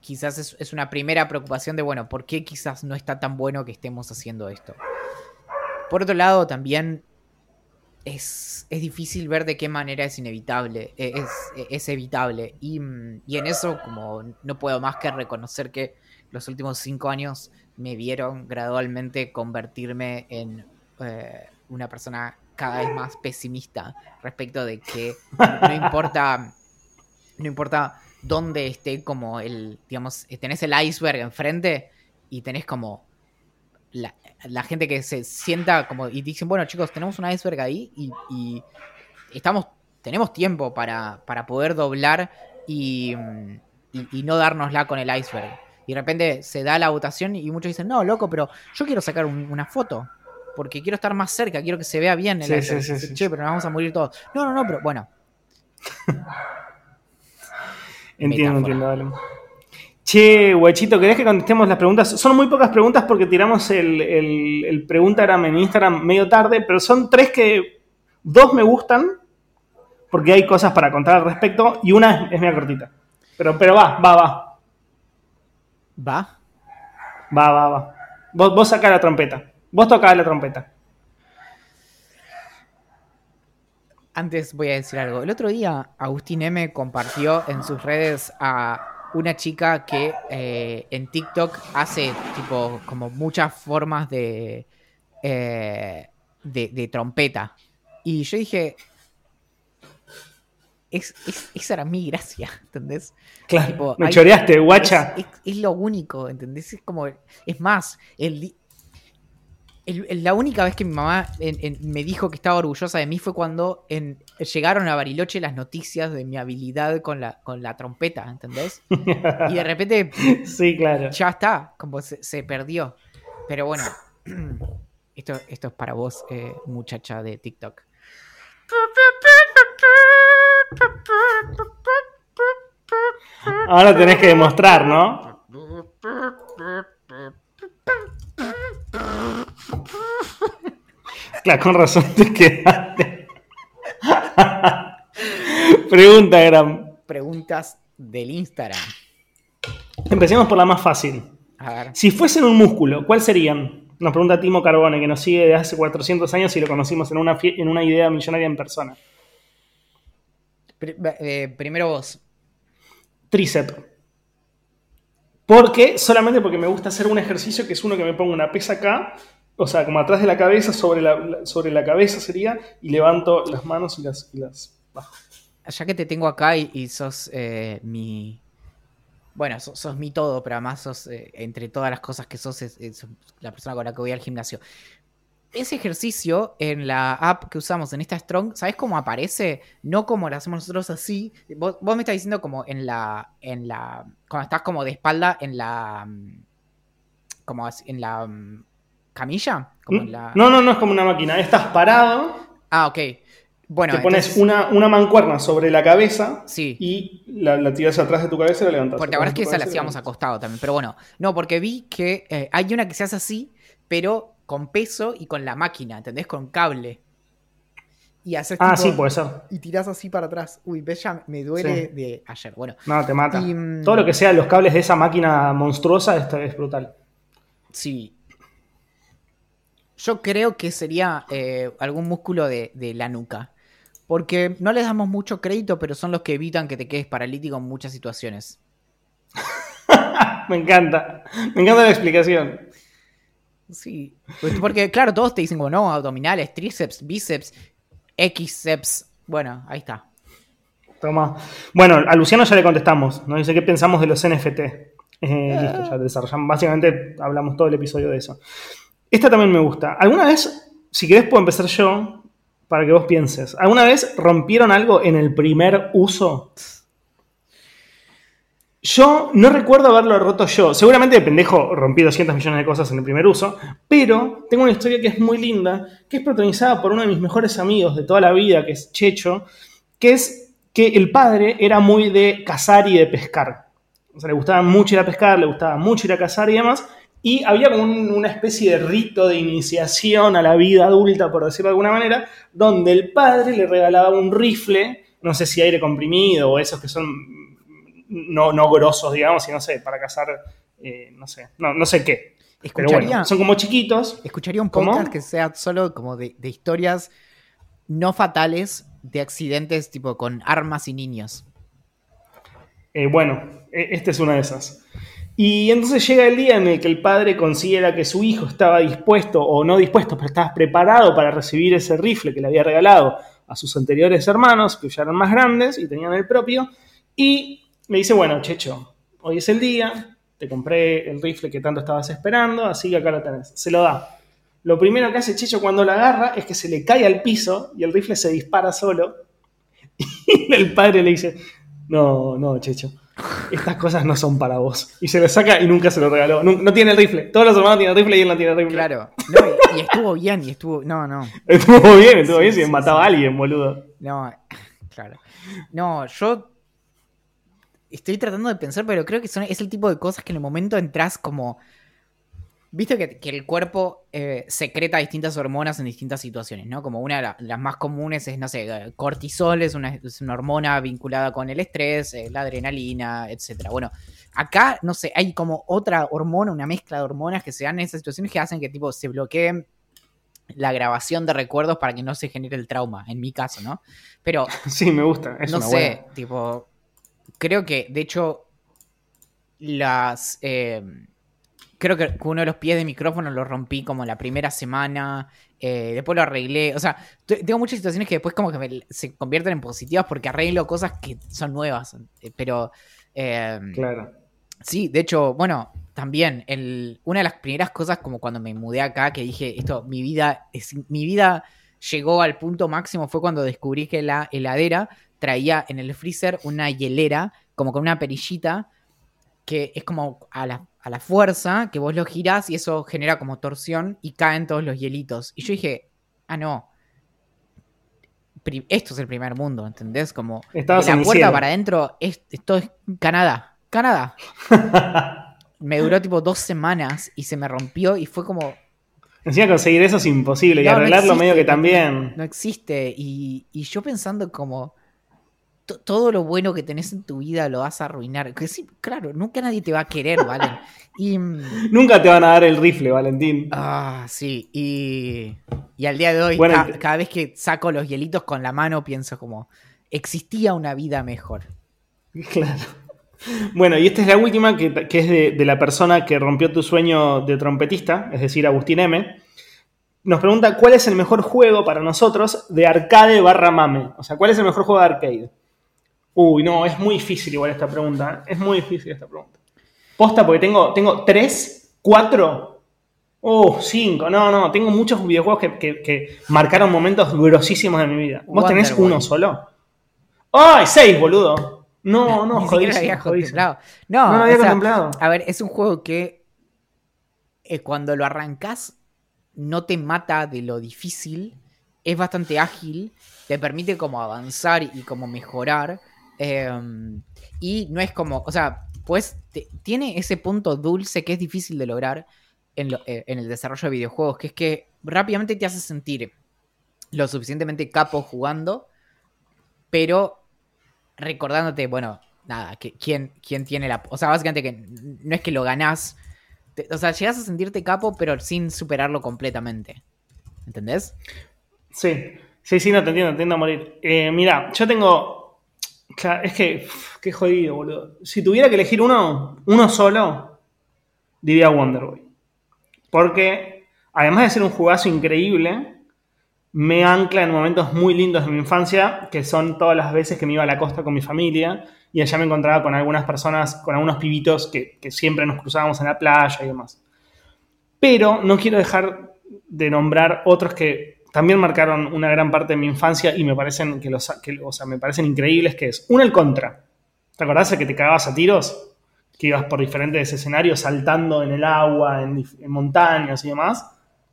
quizás es, es, una primera preocupación de, bueno, ¿por qué quizás no está tan bueno que estemos haciendo esto? Por otro lado, también es, difícil ver de qué manera es inevitable, e, es, e, es evitable. Y, en eso, como no puedo más que reconocer que los últimos cinco años me vieron gradualmente convertirme en eh, una persona cada vez más pesimista respecto de que no importa, no importa dónde esté como el, digamos, tenés el iceberg enfrente y tenés como la, gente que se sienta como y dicen, bueno chicos, tenemos un iceberg ahí y, estamos, tenemos tiempo para, para poder doblar y, y, no dárnosla con el iceberg. Y de repente se da la votación y muchos dicen, no, loco, pero yo quiero sacar una foto. Porque quiero estar más cerca, quiero que se vea bien el sí, sí, Che, pero nos vamos a morir todos. No, no, no, pero bueno. entiendo, entiendo, Che, guachito, ¿querés que contestemos las preguntas? Son muy pocas preguntas porque tiramos el, el, el Preguntagram en Instagram medio tarde, pero son tres que dos me gustan porque hay cosas para contar al respecto y una es, media cortita. Pero, pero va, va, va. ¿Va? Va, va, va. Vos, vos sacás la trompeta. Vos tocás la trompeta. Antes voy a decir algo. El otro día Agustín M compartió en sus redes a una chica que eh, en TikTok hace tipo como muchas formas de, eh, de, trompeta. Y yo dije, es, esa era mi gracia, ¿entendés? Claro, me choreaste, guacha. Es, lo único, ¿entendés? Es como, es más, el, la única vez que mi mamá me dijo que estaba orgullosa de mí fue cuando llegaron a Bariloche las noticias de mi habilidad con la, con la trompeta, ¿entendés? y de repente. sí, claro. Ya está, como se, perdió. Pero bueno, esto, esto es para vos, eh, muchacha de TikTok. Ahora tenés que demostrar, ¿no? Claro, con razón te quedaste. Pregunta, Gram. Preguntas del Instagram. Empecemos por la más fácil. A ver. Si fuesen un músculo, ¿cuál serían? Nos pregunta Timo Carbone, que nos sigue desde hace 400 años y lo conocimos en una, en una idea millonaria en persona. Eh, primero vos. Tríceps. Porque, solamente porque me gusta hacer un ejercicio que es uno que me pongo una pesa acá, o sea, como atrás de la cabeza, sobre la, sobre la cabeza sería, y levanto las manos y las, y las bajo. Ya que te tengo acá y, sos eh, mi. Bueno, sos, mi todo, pero además sos, eh, entre todas las cosas que sos, es la persona con la que voy al gimnasio. Ese ejercicio en la app que usamos en esta Strong, ¿sabes cómo aparece? No como lo hacemos nosotros así. Vos, vos me estás diciendo como en la. en la. Cuando estás como de espalda en la. mm, como así- en la mm, camilla. Como en la... No, no, no es como una máquina. Estás parado, Ah, ok. Bueno, te pones una, una mancuerna sobre la cabeza Sí. y la, la tiras atrás de tu cabeza y la levantas. Porque la verdad es que esa la hacíamos acostado también. Pero bueno, no, porque vi que eh, hay una que se hace así, pero con peso y con la máquina, ¿entendés? Con cable. Y haces Ah, tipo- sí, puede ser. Y tirás así para atrás. Uy, ves, ya me duele Sí. de ayer. Bueno, No, te mata. Y, mm, Todo lo que sea los cables de esa máquina monstruosa esto es brutal. sí. Yo creo que sería eh, algún músculo de, de la nuca. Porque no les damos mucho crédito, pero son los que evitan que te quedes paralítico en muchas situaciones. Me encanta. Me encanta la explicación. Sí. Pues, Porque, claro, todos te dicen como no, abdominales, tríceps, bíceps, Xceps. Bueno, ahí está. Toma. Bueno, a Luciano ya le contestamos. Nos dice qué pensamos de los NFT. Eh, listo, ya desarrollamos. Básicamente hablamos todo el episodio de eso. Esta también me gusta. ¿Alguna vez, si querés, puedo empezar yo para que vos pienses? ¿Alguna vez rompieron algo en el primer uso? Yo no recuerdo haberlo roto yo. Seguramente de pendejo rompí 200 millones de cosas en el primer uso, pero tengo una historia que es muy linda, que es protagonizada por uno de mis mejores amigos de toda la vida, que es Checho, que es que el padre era muy de cazar y de pescar. O sea, le gustaba mucho ir a pescar, le gustaba mucho ir a cazar y demás. Y había como un- una especie de rito de iniciación a la vida adulta, por decirlo de alguna manera, donde el padre le regalaba un rifle, no sé si aire comprimido o esos que son no, no grosos, digamos, y no sé, para cazar, eh, no sé, no, no sé qué. Pero bueno, son como chiquitos. escucharía un ¿Cómo? podcast que sea solo como de, de historias no fatales de accidentes tipo con armas y niños. Eh, bueno, e- esta es una de esas. Y entonces llega el día en el que el padre considera que su hijo estaba dispuesto, o no dispuesto, pero estaba preparado para recibir ese rifle que le había regalado a sus anteriores hermanos, que ya eran más grandes y tenían el propio, y le dice, bueno, Checho, hoy es el día, te compré el rifle que tanto estabas esperando, así que acá lo tenés. Se lo da. Lo primero que hace Checho cuando lo agarra es que se le cae al piso y el rifle se dispara solo. Y el padre le dice, no, no, Checho, estas cosas no son para vos. Y se lo saca y nunca se lo regaló. No, no tiene el rifle. Todos los hermanos tienen el rifle y él no tiene el rifle. Claro. No, y, y estuvo bien, y estuvo. No, no. Estuvo bien, estuvo Sí, bien si sí, mataba sí. a alguien, boludo. No, claro. No, yo estoy tratando de pensar, pero creo que son, es el tipo de cosas que en el momento entras como... Viste que, que el cuerpo eh, secreta distintas hormonas en distintas situaciones, ¿no? Como una de la- las más comunes es, no sé, eh, cortisol es una, es una hormona vinculada con el estrés, eh, la adrenalina, etcétera. Bueno, acá, no sé, hay como otra hormona, una mezcla de hormonas que se dan en esas situaciones que hacen que tipo se bloqueen la grabación de recuerdos para que no se genere el trauma, en mi caso, ¿no? Pero Sí, me gusta. Es no una sé, buena. tipo, creo que, de hecho, las... eh, creo que uno de los pies de micrófono lo rompí como la primera semana, eh, después lo arreglé, o sea, tengo muchas situaciones que después como que me- se convierten en positivas porque arreglo cosas que son nuevas, eh, pero... eh, Claro. Sí, de hecho, bueno, también el, una de las primeras cosas como cuando me mudé acá que dije esto, mi vida es mi vida llegó al punto máximo fue cuando descubrí que la heladera traía en el freezer una hielera como con una perillita que es como a la, a la fuerza que vos lo girás y eso genera como torsión y caen todos los hielitos. Y yo dije, ah, no. Esto es el primer mundo, ¿entendés? Como Estabas de la puerta para adentro, es- esto es Canadá. Canadá. me duró tipo dos semanas y se me rompió y fue como, Encima conseguir eso es imposible y No, no arreglarlo medio que también. no existe. Y, y yo pensando como todo lo bueno que tenés en tu vida lo vas a arruinar. Que sí, claro, nunca nadie te va a querer, ¿vale? Y. mm, Nunca te van a dar el rifle, Valentín. Ah, sí. Y, y al día de hoy, Bueno, ca- y- cada vez que saco los hielitos con la mano, pienso como. Existía una vida mejor. Claro. Bueno, y esta es la última, que, que es de, de la persona que rompió tu sueño de trompetista, es decir, Agustín M. Nos pregunta cuál es el mejor juego para nosotros de arcade barra mame. O sea, ¿cuál es el mejor juego de arcade? Uy, no, es muy difícil igual esta pregunta. ¿eh? Es muy difícil esta pregunta. Posta, porque tengo, tengo tres, cuatro, oh, cinco. No, no, tengo muchos videojuegos que, que- que marcaron momentos grosísimos de mi vida. ¿Vos tenés Wonderboy. uno solo? ¡Ay, seis, boludo! No, no, Ni jodísimo, había contemplado. No, No lo había o sea, contemplado. A ver, es un juego que eh, cuando lo arrancas no te mata de lo difícil, es bastante ágil, te permite como avanzar y como mejorar. Eh, y no es como, o sea, pues tiene ese punto dulce que es difícil de lograr eh, en el desarrollo de videojuegos, que es que rápidamente te hace sentir lo suficientemente capo jugando, pero recordándote, bueno, nada, que, quién, quién tiene la... O sea, básicamente que no es que lo ganás. o sea, llegás a sentirte capo, pero sin superarlo completamente. ¿Entendés? Sí, sí, sí, no te entiendo, te entiendo a morir. Eh, mira, yo tengo. Claro, es que. qué jodido, boludo. Si tuviera que elegir uno, uno solo, diría Wonderboy. Porque, además de ser un jugazo increíble, me ancla en momentos muy lindos de mi infancia, que son todas las veces que me iba a la costa con mi familia y allá me encontraba con algunas personas, con algunos pibitos que, que siempre nos cruzábamos en la playa y demás. Pero no quiero dejar de nombrar otros que también marcaron una gran parte de mi infancia y me parecen que los, que, o sea, me parecen increíbles, que es uno el contra. ¿Te acordás de que te cagabas a tiros? Que ibas por diferentes escenarios saltando en el agua, en, montañas y demás.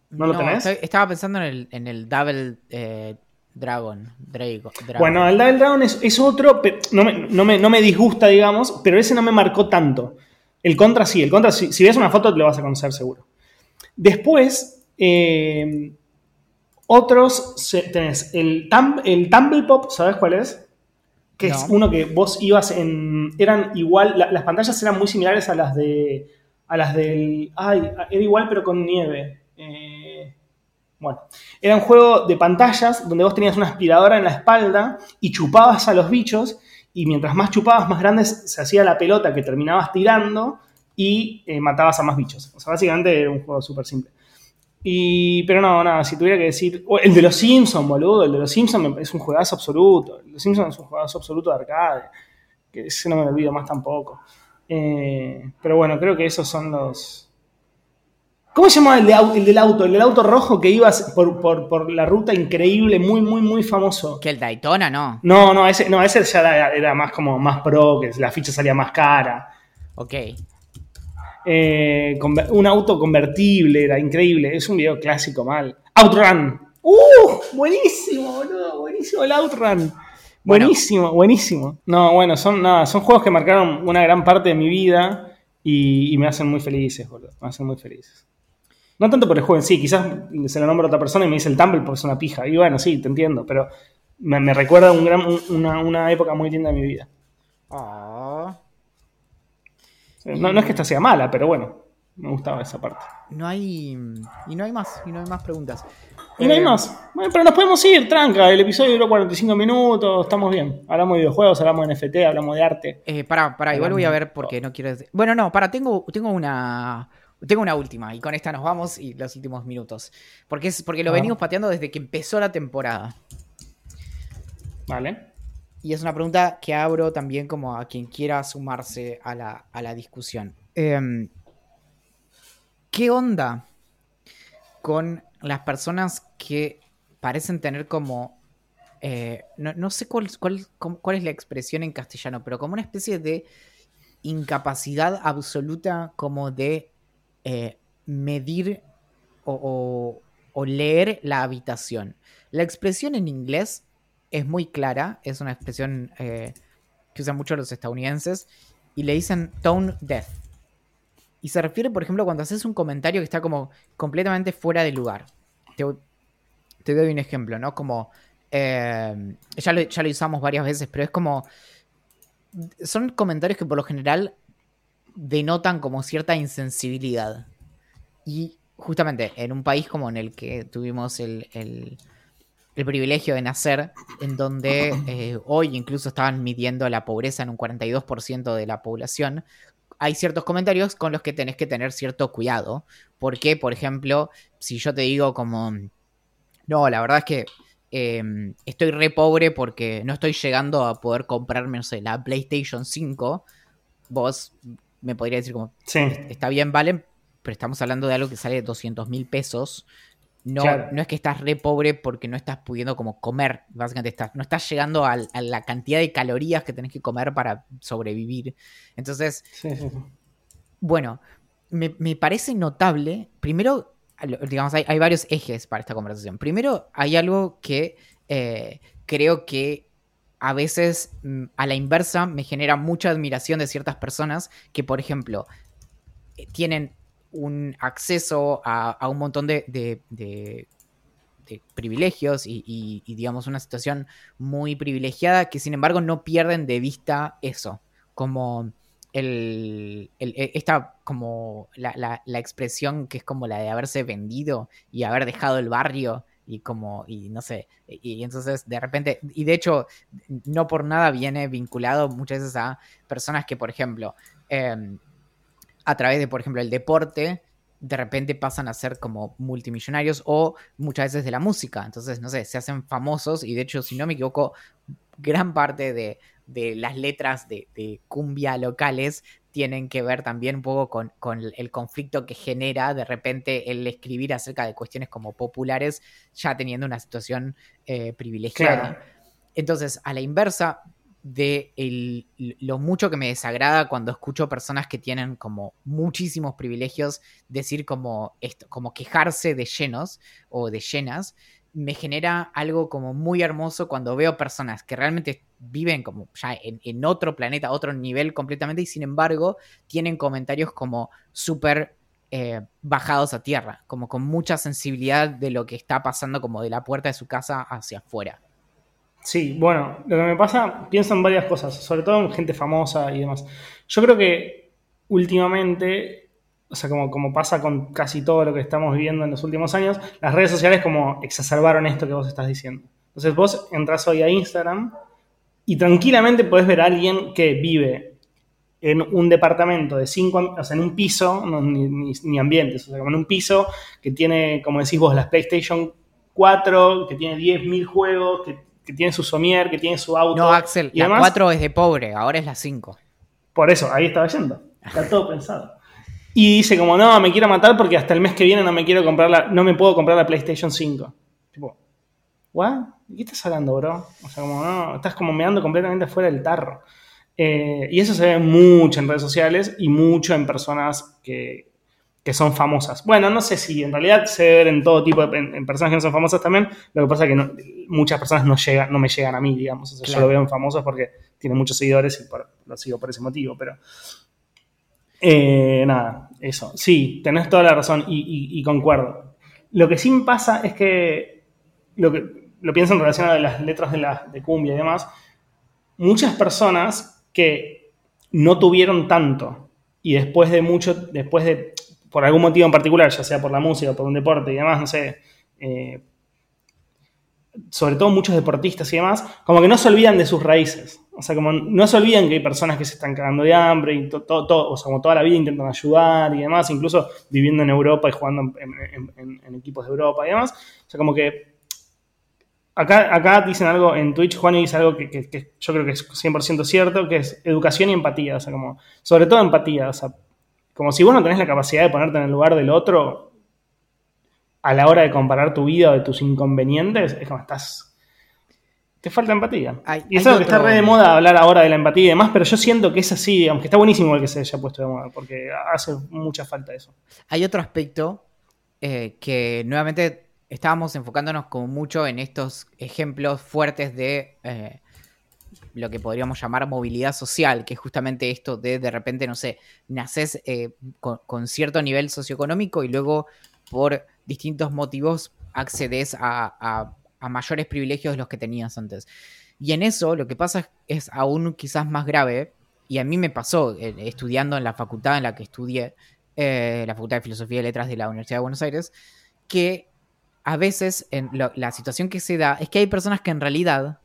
¿No lo tenés? estoy- estaba pensando en el, en el Double eh, Dragon. Drago, Dragon. Bueno, el Double Dragon es, es otro, pero no me, no, me, no me disgusta, digamos, pero ese no me marcó tanto. El Contra sí, el Contra sí. Si ves una foto te lo vas a conocer seguro. Después, eh, otros, tenés el, Tum- el Tumble Pop, ¿sabes cuál es? Que es No. uno que vos ibas en... Eran igual, la- las pantallas eran muy similares a las de... A las del... Ay, era igual pero con nieve. Eh, bueno, era un juego de pantallas donde vos tenías una aspiradora en la espalda y chupabas a los bichos y mientras más chupabas, más grandes se hacía la pelota que terminabas tirando y eh, matabas a más bichos. O sea, básicamente era un juego súper simple. Y, pero no, nada, si tuviera que decir. el de los Simpsons, boludo. El de los Simpsons es un juegazo absoluto. El de los Simpsons es un juegazo absoluto de arcade. Que ese no me lo olvido más tampoco. Eh, pero bueno, creo que esos son los. ¿Cómo se llamaba el, de au- el del auto? El del auto rojo que ibas por, por- por la ruta increíble, muy, muy, muy famoso. Que el Daytona, no. No, no, ese, no, ese ya era, era más como más pro, que la ficha salía más cara. Ok. Eh, un auto convertible, era increíble. Es un video clásico mal. Outrun. ¡Uh! Buenísimo, boludo. Buenísimo el Outrun. Bueno. Buenísimo, buenísimo. No, bueno, son, nada, son juegos que marcaron una gran parte de mi vida y, y me hacen muy felices, boludo. Me hacen muy felices. No tanto por el juego en sí, quizás se lo nombro a otra persona y me dice el Tumble porque es una pija. Y bueno, sí, te entiendo, pero me, me recuerda un gran, un- una, una época muy linda de mi vida. Ah, No, no es que esta sea mala, pero bueno, me gustaba esa parte. no hay. Y no hay más. Y no hay más preguntas. Y no hay Eh, más. Bueno, pero nos podemos ir, tranca. El episodio duró 45 minutos, estamos bien. Hablamos de videojuegos, hablamos de NFT, hablamos de arte. Eh, pará, pará, igual voy a ver porque no quiero. decir- Bueno, no, pará, tengo, tengo una. Tengo una última y con esta nos vamos y los últimos minutos. Porque es porque lo Ah. venimos pateando desde que empezó la temporada. ¿Vale? Y es una pregunta que abro también como a quien quiera sumarse a la, a la discusión. Em, ¿Qué onda con las personas que parecen tener como... eh, no, no sé cuál, cuál, cuál es la expresión en castellano, pero como una especie de incapacidad absoluta como de eh, medir o- o leer la habitación. La expresión en inglés es muy clara, es una expresión eh, que usan mucho los estadounidenses, y le dicen tone deaf. Y se refiere, por ejemplo, cuando haces un comentario que está como completamente fuera de lugar. Te, doy un ejemplo, ¿no? Como, eh, ya, lo, ya lo usamos varias veces, pero es como, son comentarios que por lo general denotan como cierta insensibilidad. Y justamente en un país como en el que tuvimos el, privilegio de nacer, en donde eh, hoy incluso estaban midiendo la pobreza en un 42% de la población, hay ciertos comentarios con los que tenés que tener cierto cuidado. Porque, por ejemplo, si yo te digo como, no, la verdad es que em, estoy re pobre porque no estoy llegando a poder comprarme, no sé, la PlayStation 5, vos me podría decir como, sí. está bien, vale, pero estamos hablando de algo que sale de 200 mil pesos. No, no es que estás re pobre porque no estás pudiendo como comer, básicamente estás, no estás llegando a, la cantidad de calorías que tenés que comer para sobrevivir. Entonces, bueno, me, parece notable, primero, digamos, hay, hay, varios ejes para esta conversación. Primero, hay algo que eh, creo que a veces mm, a la inversa me genera mucha admiración de ciertas personas que, por ejemplo, eh, tienen un acceso a, un montón de, privilegios y, digamos, una situación muy privilegiada que, sin embargo, no pierden de vista eso, como el, e, esta, como la, expresión que es como la de haberse vendido y haber dejado el barrio y como, y no sé, y, entonces de repente, y de hecho, no por nada viene vinculado muchas veces a personas que, por ejemplo, em, a través de, por ejemplo, el deporte, de repente pasan a ser como multimillonarios o muchas veces de la música. Entonces, no sé, se hacen famosos y de hecho, si no me equivoco, gran parte de, las letras de, cumbia locales tienen que ver también un poco con, el conflicto que genera de repente el escribir acerca de cuestiones como populares, ya teniendo una situación eh, privilegiada. Entonces, a la inversa, de lo mucho que me desagrada cuando escucho personas que tienen como muchísimos privilegios decir como esto, como quejarse de llenos o de llenas, me genera algo como muy hermoso cuando veo personas que realmente viven como ya en, otro planeta, otro nivel completamente y sin embargo tienen comentarios como súper eh, bajados a tierra, como con mucha sensibilidad de lo que está pasando como de la puerta de su casa hacia afuera. Sí, bueno, lo que me pasa, pienso en varias cosas, sobre todo en gente famosa y demás. Yo creo que últimamente, o sea, como, pasa con casi todo lo que estamos viviendo en los últimos años, las redes sociales como exacerbaron esto que vos estás diciendo. Entonces vos entras hoy a Instagram y tranquilamente podés ver a alguien que vive en un departamento de cinco, o sea, en un piso, ni, ni, ambientes, o sea, como en un piso que tiene, como decís vos, las PlayStation 4, que tiene 10.000 juegos, que que tiene su somier, que tiene su auto. No, Axel, la 4 es de pobre, ahora es la 5. Por eso, ahí estaba yendo. Está todo pensado. Y dice como, no, me quiero matar porque hasta el mes que viene no me quiero comprar la, no me puedo comprar la PlayStation 5. Tipo, ¿what? ¿De qué estás hablando, bro? O sea, como, no, estás como meando completamente fuera del tarro. Eh, y eso se ve mucho en redes sociales y mucho en personas que, que son famosas. Bueno, no sé si en realidad se debe ver en todo tipo de en, personas que no son famosas también. Lo que pasa es que muchas personas no, llegan, no me llegan a mí, digamos. Yo lo veo en famosos porque tiene muchos seguidores y lo sigo por ese motivo, pero. Eh, nada, eso. Sí, tenés toda la razón y, concuerdo. Lo que sí me pasa es que lo, que, lo pienso en relación a las letras de, la, de cumbia y demás. Muchas personas que no tuvieron tanto y después de mucho, después de por algún motivo en particular, ya sea por la música, por un deporte y demás, no sé, eh, sobre todo muchos deportistas y demás, como que no se olvidan de sus raíces. O sea, como no se olvidan que hay personas que se están cagando de hambre y todo, o sea, como toda la vida intentan ayudar y demás, incluso viviendo en Europa y jugando en, equipos de Europa y demás. O sea, como que acá, acá dicen algo en Twitch, Juan dice algo que, que yo creo que es 100% cierto, que es educación y empatía. O sea, como, sobre todo empatía. O sea, como si vos no tenés la capacidad de ponerte en el lugar del otro a la hora de comparar tu vida o de tus inconvenientes, es como estás. Te falta empatía. y eso que está re de moda hablar ahora de la empatía y demás, pero yo siento que es así, aunque está buenísimo el que se haya puesto de moda, porque hace mucha falta eso. Hay otro aspecto eh, que nuevamente estábamos enfocándonos como mucho en estos ejemplos fuertes de. Eh, lo que podríamos llamar movilidad social, que es justamente esto de de repente, no sé, naces eh, con, cierto nivel socioeconómico y luego por distintos motivos accedes a, mayores privilegios de los que tenías antes. Y en eso lo que pasa es, aún quizás más grave, y a mí me pasó eh, estudiando en la facultad en la que estudié, eh, la Facultad de Filosofía y Letras de la Universidad de Buenos Aires, que a veces en la situación que se da es que hay personas que en realidad,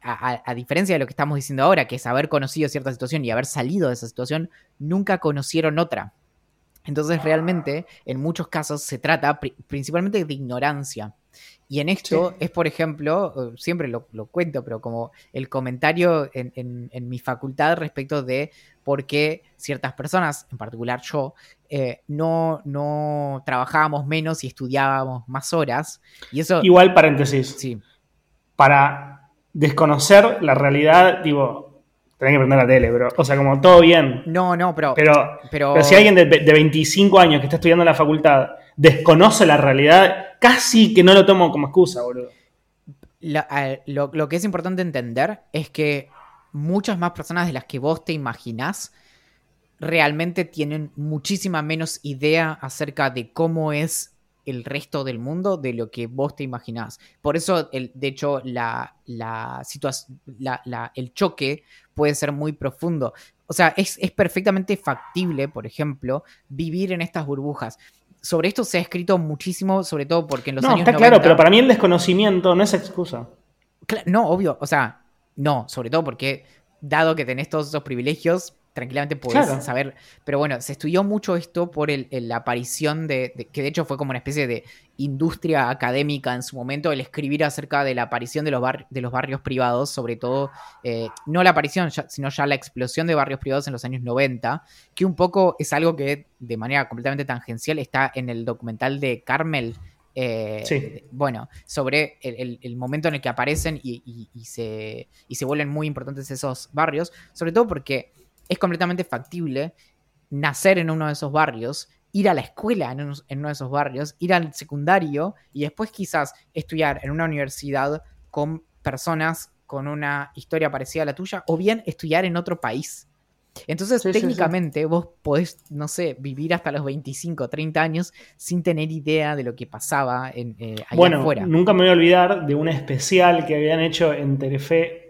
a, diferencia de lo que estamos diciendo ahora, que es haber conocido cierta situación y haber salido de esa situación, nunca conocieron otra. Entonces realmente en muchos casos se trata principalmente de ignorancia. Y en esto es, por ejemplo, eh, siempre lo, cuento, pero como el comentario en, mi facultad respecto de por qué ciertas personas, en particular yo, eh, no, no trabajábamos menos y estudiábamos más horas. Y eso. Igual paréntesis. Sí. Para desconocer la realidad, digo, tenés que prender la tele, bro. O sea, como todo bien. No, no, pero. Pero, pero, si alguien de, de 25 años que está estudiando en la facultad desconoce la realidad, casi que no lo tomo como excusa, boludo. lo, que es importante entender es que muchas más personas de las que vos te imaginás realmente tienen muchísima menos idea acerca de cómo es el resto del mundo de lo que vos te imaginás. Por eso, el, de hecho, la, la, la, el choque puede ser muy profundo. O sea, es, es perfectamente factible, por ejemplo, vivir en estas burbujas sobre esto se ha escrito muchísimo, sobre todo porque en los años está claro, pero para mí el desconocimiento no es excusa. no, obvio, o sea, no, sobre todo porque dado que tenés todos esos privilegios, tranquilamente podés saber. Pero bueno, se estudió mucho esto por la aparición de, que de hecho fue como una especie de industria académica en su momento, el escribir acerca de la aparición de los, de los barrios privados, sobre todo, eh, no la aparición, sino ya la explosión de barrios privados en los años 90, que un poco es algo que de manera completamente tangencial está en el documental de Carmel. Eh, bueno, sobre el, momento en el que aparecen y, se, y se vuelven muy importantes esos barrios, sobre todo porque es completamente factible nacer en uno de esos barrios, ir a la escuela en uno, de esos barrios, ir al secundario y después quizás estudiar en una universidad con personas con una historia parecida a la tuya o bien estudiar en otro país. Entonces, técnicamente, vos podés, no sé, vivir hasta los 25, 30 años sin tener idea de lo que pasaba en, eh, allá bueno, afuera. Nunca me voy a olvidar de un especial que habían hecho en Telefe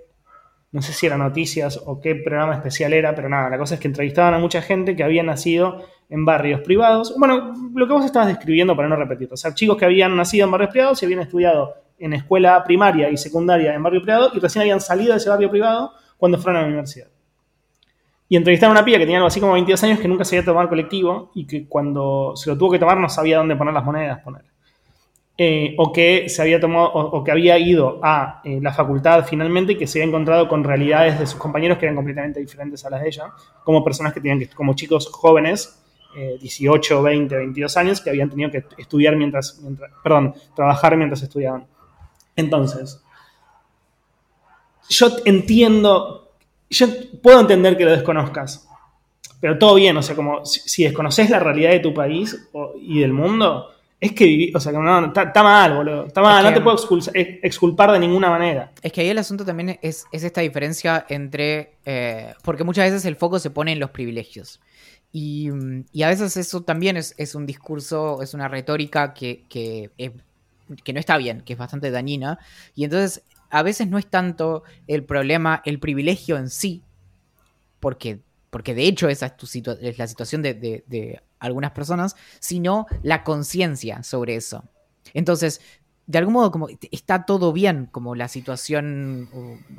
no sé si era noticias o qué programa especial era, pero nada, la cosa es que entrevistaban a mucha gente que había nacido en barrios privados. Bueno, lo que vos estabas describiendo para no repetir, o sea, chicos que habían nacido en barrios privados y habían estudiado en escuela primaria y secundaria en barrio privado y recién habían salido de ese barrio privado cuando fueron a la universidad. Y entrevistaron a una piba que tenía algo así como 22 años que nunca se había tomado colectivo y que cuando se lo tuvo que tomar no sabía dónde poner las monedas, poner. Eh, o que se había tomado o, que había ido a eh, la facultad finalmente y que se había encontrado con realidades de sus compañeros que eran completamente diferentes a las de ella, como personas que tenían que, como chicos jóvenes, 18, 20, 22 años, que habían tenido que estudiar mientras, perdón, trabajar mientras estudiaban. Entonces, yo entiendo, yo puedo entender que lo desconozcas, pero todo bien, o sea, como si, desconoces la realidad de tu país y del mundo, es que o sea, no, está, mal, boludo. Está mal, no te puedo exculpar de ninguna manera. Es que ahí el asunto también es, esta diferencia entre. Eh, porque muchas veces el foco se pone en los privilegios. Y, a veces eso también es, un discurso, es una retórica que, que, que no está bien, que es bastante dañina. Y entonces, a veces no es tanto el problema, el privilegio en sí, porque porque de hecho esa es, la situación de, algunas personas, sino la conciencia sobre eso. Entonces, de algún modo, como está todo bien, como la situación,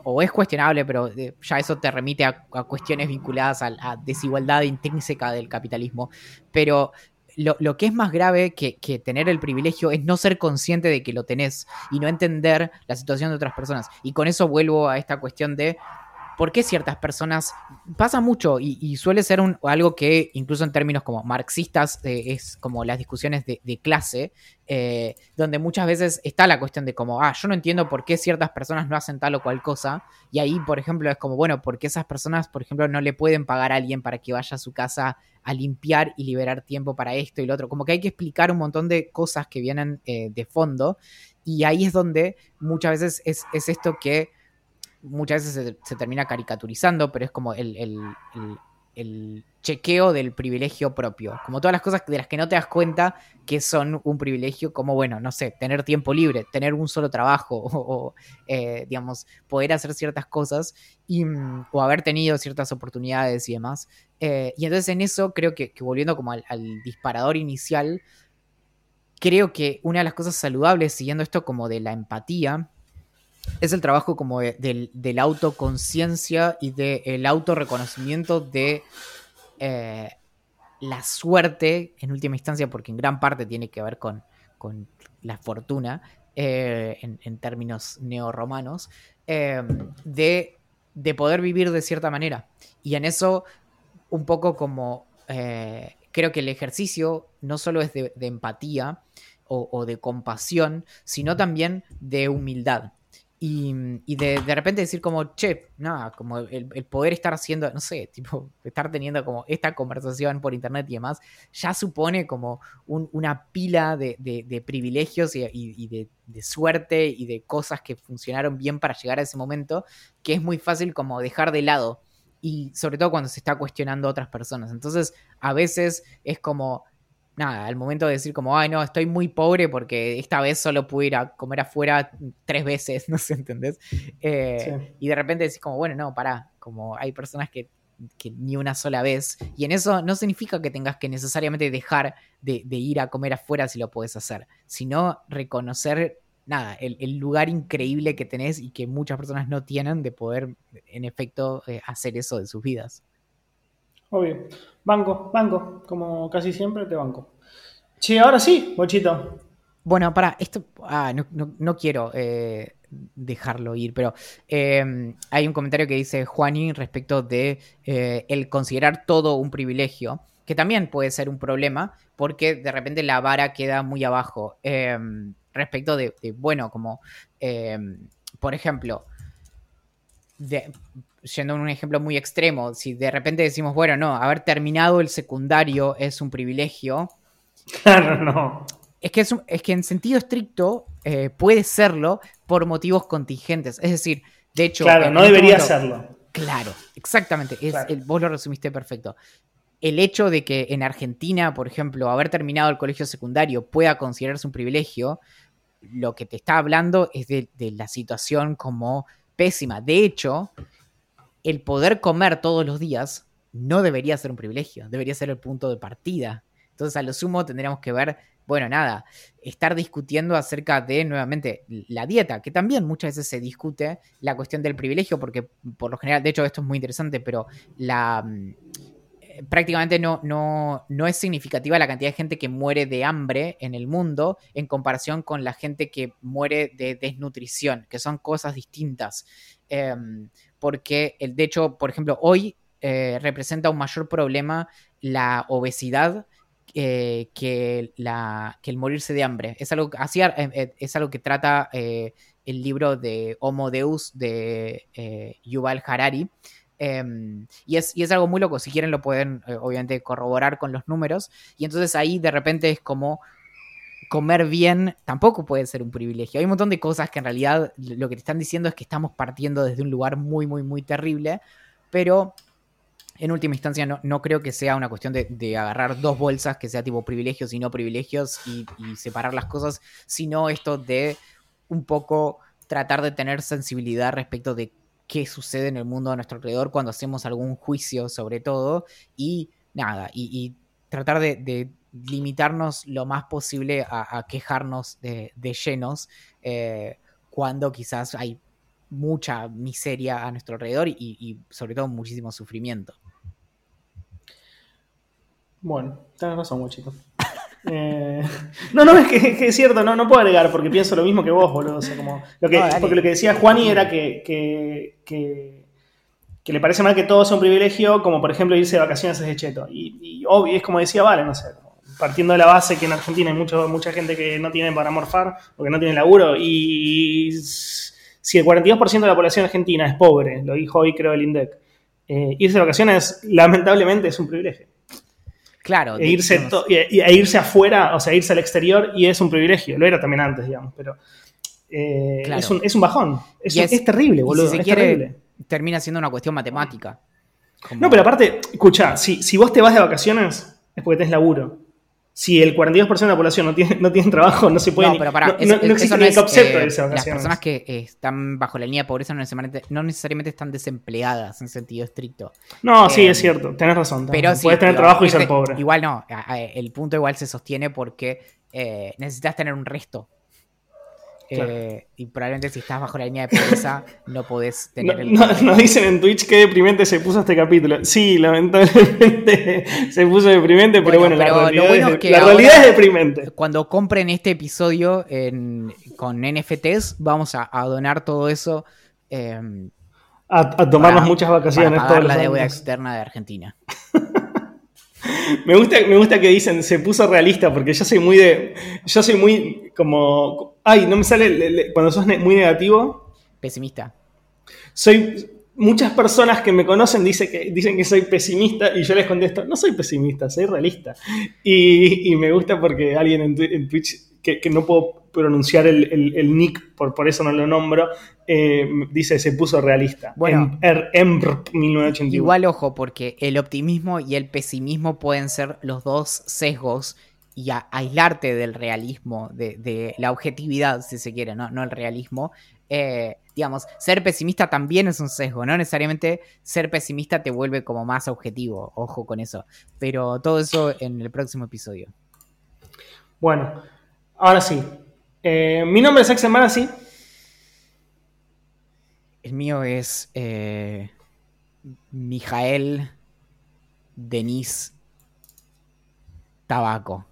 o, es cuestionable, pero eh, ya eso te remite a, cuestiones vinculadas a la desigualdad intrínseca del capitalismo. Pero lo, que es más grave que, que, tener el privilegio es no ser consciente de que lo tenés y no entender la situación de otras personas. Y con eso vuelvo a esta cuestión de por qué ciertas personas, pasa mucho y, suele ser un, algo que incluso en términos como marxistas eh, es como las discusiones de, clase, eh, donde muchas veces está la cuestión de como, ah, yo no entiendo por qué ciertas personas no hacen tal o cual cosa, y ahí, por ejemplo, es como, bueno, ¿por qué esas personas, por ejemplo, no le pueden pagar a alguien para que vaya a su casa a limpiar y liberar tiempo para esto y lo otro? Como que hay que explicar un montón de cosas que vienen eh, de fondo, y ahí es donde muchas veces es, es esto que muchas veces se, termina caricaturizando, pero es como el, chequeo del privilegio propio. Como todas las cosas de las que no te das cuenta que son un privilegio, como, bueno, no sé, tener tiempo libre, tener un solo trabajo o, eh, digamos, poder hacer ciertas cosas mm, o haber tenido ciertas oportunidades y demás. Eh, y entonces en eso creo que, volviendo como al, disparador inicial, creo que una de las cosas saludables, siguiendo esto como de la empatía, es el trabajo como de, la autoconciencia y del autorreconocimiento de eh, la suerte, en última instancia, porque en gran parte tiene que ver con, la fortuna, eh, en, términos neorromanos, eh, de, de, poder vivir de cierta manera. Y en eso, un poco como creo que el ejercicio no solo es de, empatía o, de compasión, sino también de humildad. Y, de, de, repente decir como, che, nada, como el, poder estar haciendo, no sé, tipo, estar teniendo como esta conversación por internet y demás, ya supone como una pila de, de, privilegios y, de, suerte y de cosas que funcionaron bien para llegar a ese momento, que es muy fácil como dejar de lado. Y sobre todo cuando se está cuestionando a otras personas. Entonces, a veces es como, nada, al momento de decir como, ay, no, estoy muy pobre porque esta vez solo pude ir a comer afuera tres veces, no sé, ¿entendés? Eh, y de repente decís como, bueno, no, pará, como hay personas que, ni una sola vez, y en eso no significa que tengas que necesariamente dejar de, ir a comer afuera si lo puedes hacer, sino reconocer, nada, el, lugar increíble que tenés y que muchas personas no tienen de poder, en efecto, eh, hacer eso de sus vidas. Obvio. Banco, banco. Como casi siempre te banco. Sí, ahora sí, Bochito. Bueno, para, esto. Ah, no, quiero eh, dejarlo ir, pero eh, hay un comentario que dice Juani respecto de eh, el considerar todo un privilegio, que también puede ser un problema, porque de repente la vara queda muy abajo. respecto de, de, bueno, como, por ejemplo, de, yendo a un ejemplo muy extremo, si de repente decimos, bueno, no, haber terminado el secundario es un privilegio. Claro, no. Es que, es, que en sentido estricto eh, puede serlo por motivos contingentes. Es decir, de hecho. Claro, no este debería serlo. Claro, exactamente. Es, vos lo resumiste perfecto. El hecho de que en Argentina, por ejemplo, haber terminado el colegio secundario pueda considerarse un privilegio, lo que te está hablando es de, de la situación como pésima. De hecho, el poder comer todos los días no debería ser un privilegio, debería ser el punto de partida. Entonces, a lo sumo tendríamos que ver, bueno, nada, estar discutiendo acerca de, nuevamente, la dieta, que también muchas veces se discute la cuestión del privilegio, porque por lo general, de hecho, esto es muy interesante, pero la prácticamente no, no, no, es significativa la cantidad de gente que muere de hambre en el mundo en comparación con la gente que muere de desnutrición, que son cosas distintas. Em, porque, el, de hecho, por ejemplo, hoy eh, representa un mayor problema la obesidad eh, que, la, que el morirse de hambre. Es algo, así, eh, es algo que trata el libro de Homo Deus de Yuval Harari. Em, y, es, y, es, algo muy loco, si quieren lo pueden obviamente corroborar con los números. Y entonces ahí de repente es como comer bien tampoco puede ser un privilegio. Hay un montón de cosas que en realidad lo que te están diciendo es que estamos partiendo desde un lugar muy, muy, muy terrible, pero en última instancia no, creo que sea una cuestión de, agarrar dos bolsas que sea tipo privilegios y no privilegios y, separar las cosas, sino esto de un poco tratar de tener sensibilidad respecto de qué sucede en el mundo a nuestro alrededor cuando hacemos algún juicio sobre todo y nada, y, tratar de limitarnos lo más posible a, quejarnos de, llenos eh, cuando quizás hay mucha miseria a nuestro alrededor y, sobre todo muchísimo sufrimiento. Bueno, tienes razón, muchito. Eh, no, no, es que, es cierto, no, no puedo agregar porque pienso lo mismo que vos, boludo. como lo que, porque lo que decía Juani era que, que, que, le parece mal que todo sea un privilegio, como por ejemplo irse de vacaciones es cheto. Y, y obvio, es como decía, vale, no sé, partiendo de la base que en Argentina hay mucho, mucha gente que no tiene para morfar o que no tiene laburo y si el 42% de la población argentina es pobre, lo dijo hoy creo el INDEC, eh, irse de vacaciones lamentablemente es un privilegio. Claro. E irse, e irse afuera, o sea, irse al exterior y es un privilegio, lo era también antes, digamos, pero eh, es, un, bajón. Es, es, terrible, boludo. si se quiere, termina siendo una cuestión matemática. No, pero aparte, escucha, si, si vos te vas de vacaciones es porque tenés laburo si el 42% de la población no tiene, no tiene trabajo, no se puede. No, pero para, no, existe ni el concepto de esa Las personas que están bajo la línea de pobreza no necesariamente, no necesariamente están desempleadas en sentido estricto. No, sí, eh, es cierto, tenés razón. Pero Puedes tener trabajo y ser pobre. Igual no, el punto igual se sostiene porque eh, necesitas tener un resto eh, y probablemente si estás bajo la línea de pobreza no podés tener el. Nos dicen en Twitch que deprimente se puso este capítulo. Sí, lamentablemente se puso deprimente, pero bueno, la, realidad, es, deprimente. Cuando compren este episodio con NFTs, vamos a, donar todo eso. Em, a, tomarnos muchas vacaciones. Para la deuda externa de Argentina. me, gusta, me gusta que dicen se puso realista, porque yo soy muy de. Yo soy muy como. Ay, no me sale. Cuando sos muy negativo. Pesimista. Soy. Muchas personas que me conocen dicen que, dicen que soy pesimista y yo les contesto, no soy pesimista, soy realista. Y, me gusta porque alguien en, Twitch, que, no puedo pronunciar el, nick, por, por eso no lo nombro, eh, dice se puso realista. Bueno, en, 1981. Igual ojo, porque el optimismo y el pesimismo pueden ser los dos sesgos y aislarte del realismo, de, la objetividad, si se quiere, no, no el realismo. Eh, digamos, ser pesimista también es un sesgo, no necesariamente ser pesimista te vuelve como más objetivo, ojo con eso. Pero todo eso en el próximo episodio. Bueno, ahora sí. Eh, mi nombre es Axel sí el mío es eh, Mijael Denis Tabaco.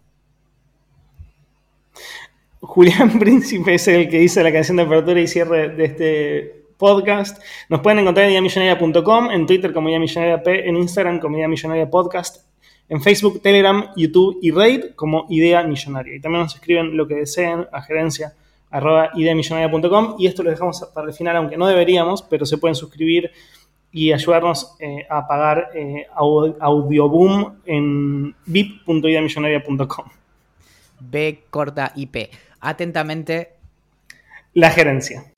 Julián Príncipe es el que dice la canción de apertura y cierre de este podcast. Nos pueden encontrar en ideamillonaria.com, en Twitter como Idea P, en Instagram como Idea Millonaria Podcast, en Facebook, Telegram, YouTube y Raid como Idea Millonaria. Y también nos escriben lo que deseen a gerencia arroba ideamillonaria.com y esto lo dejamos para el final, aunque no deberíamos, pero se pueden suscribir y ayudarnos eh, a pagar eh, Audioboom en vip.ideamillonaria.com. B corta IP. Atentamente. La gerencia.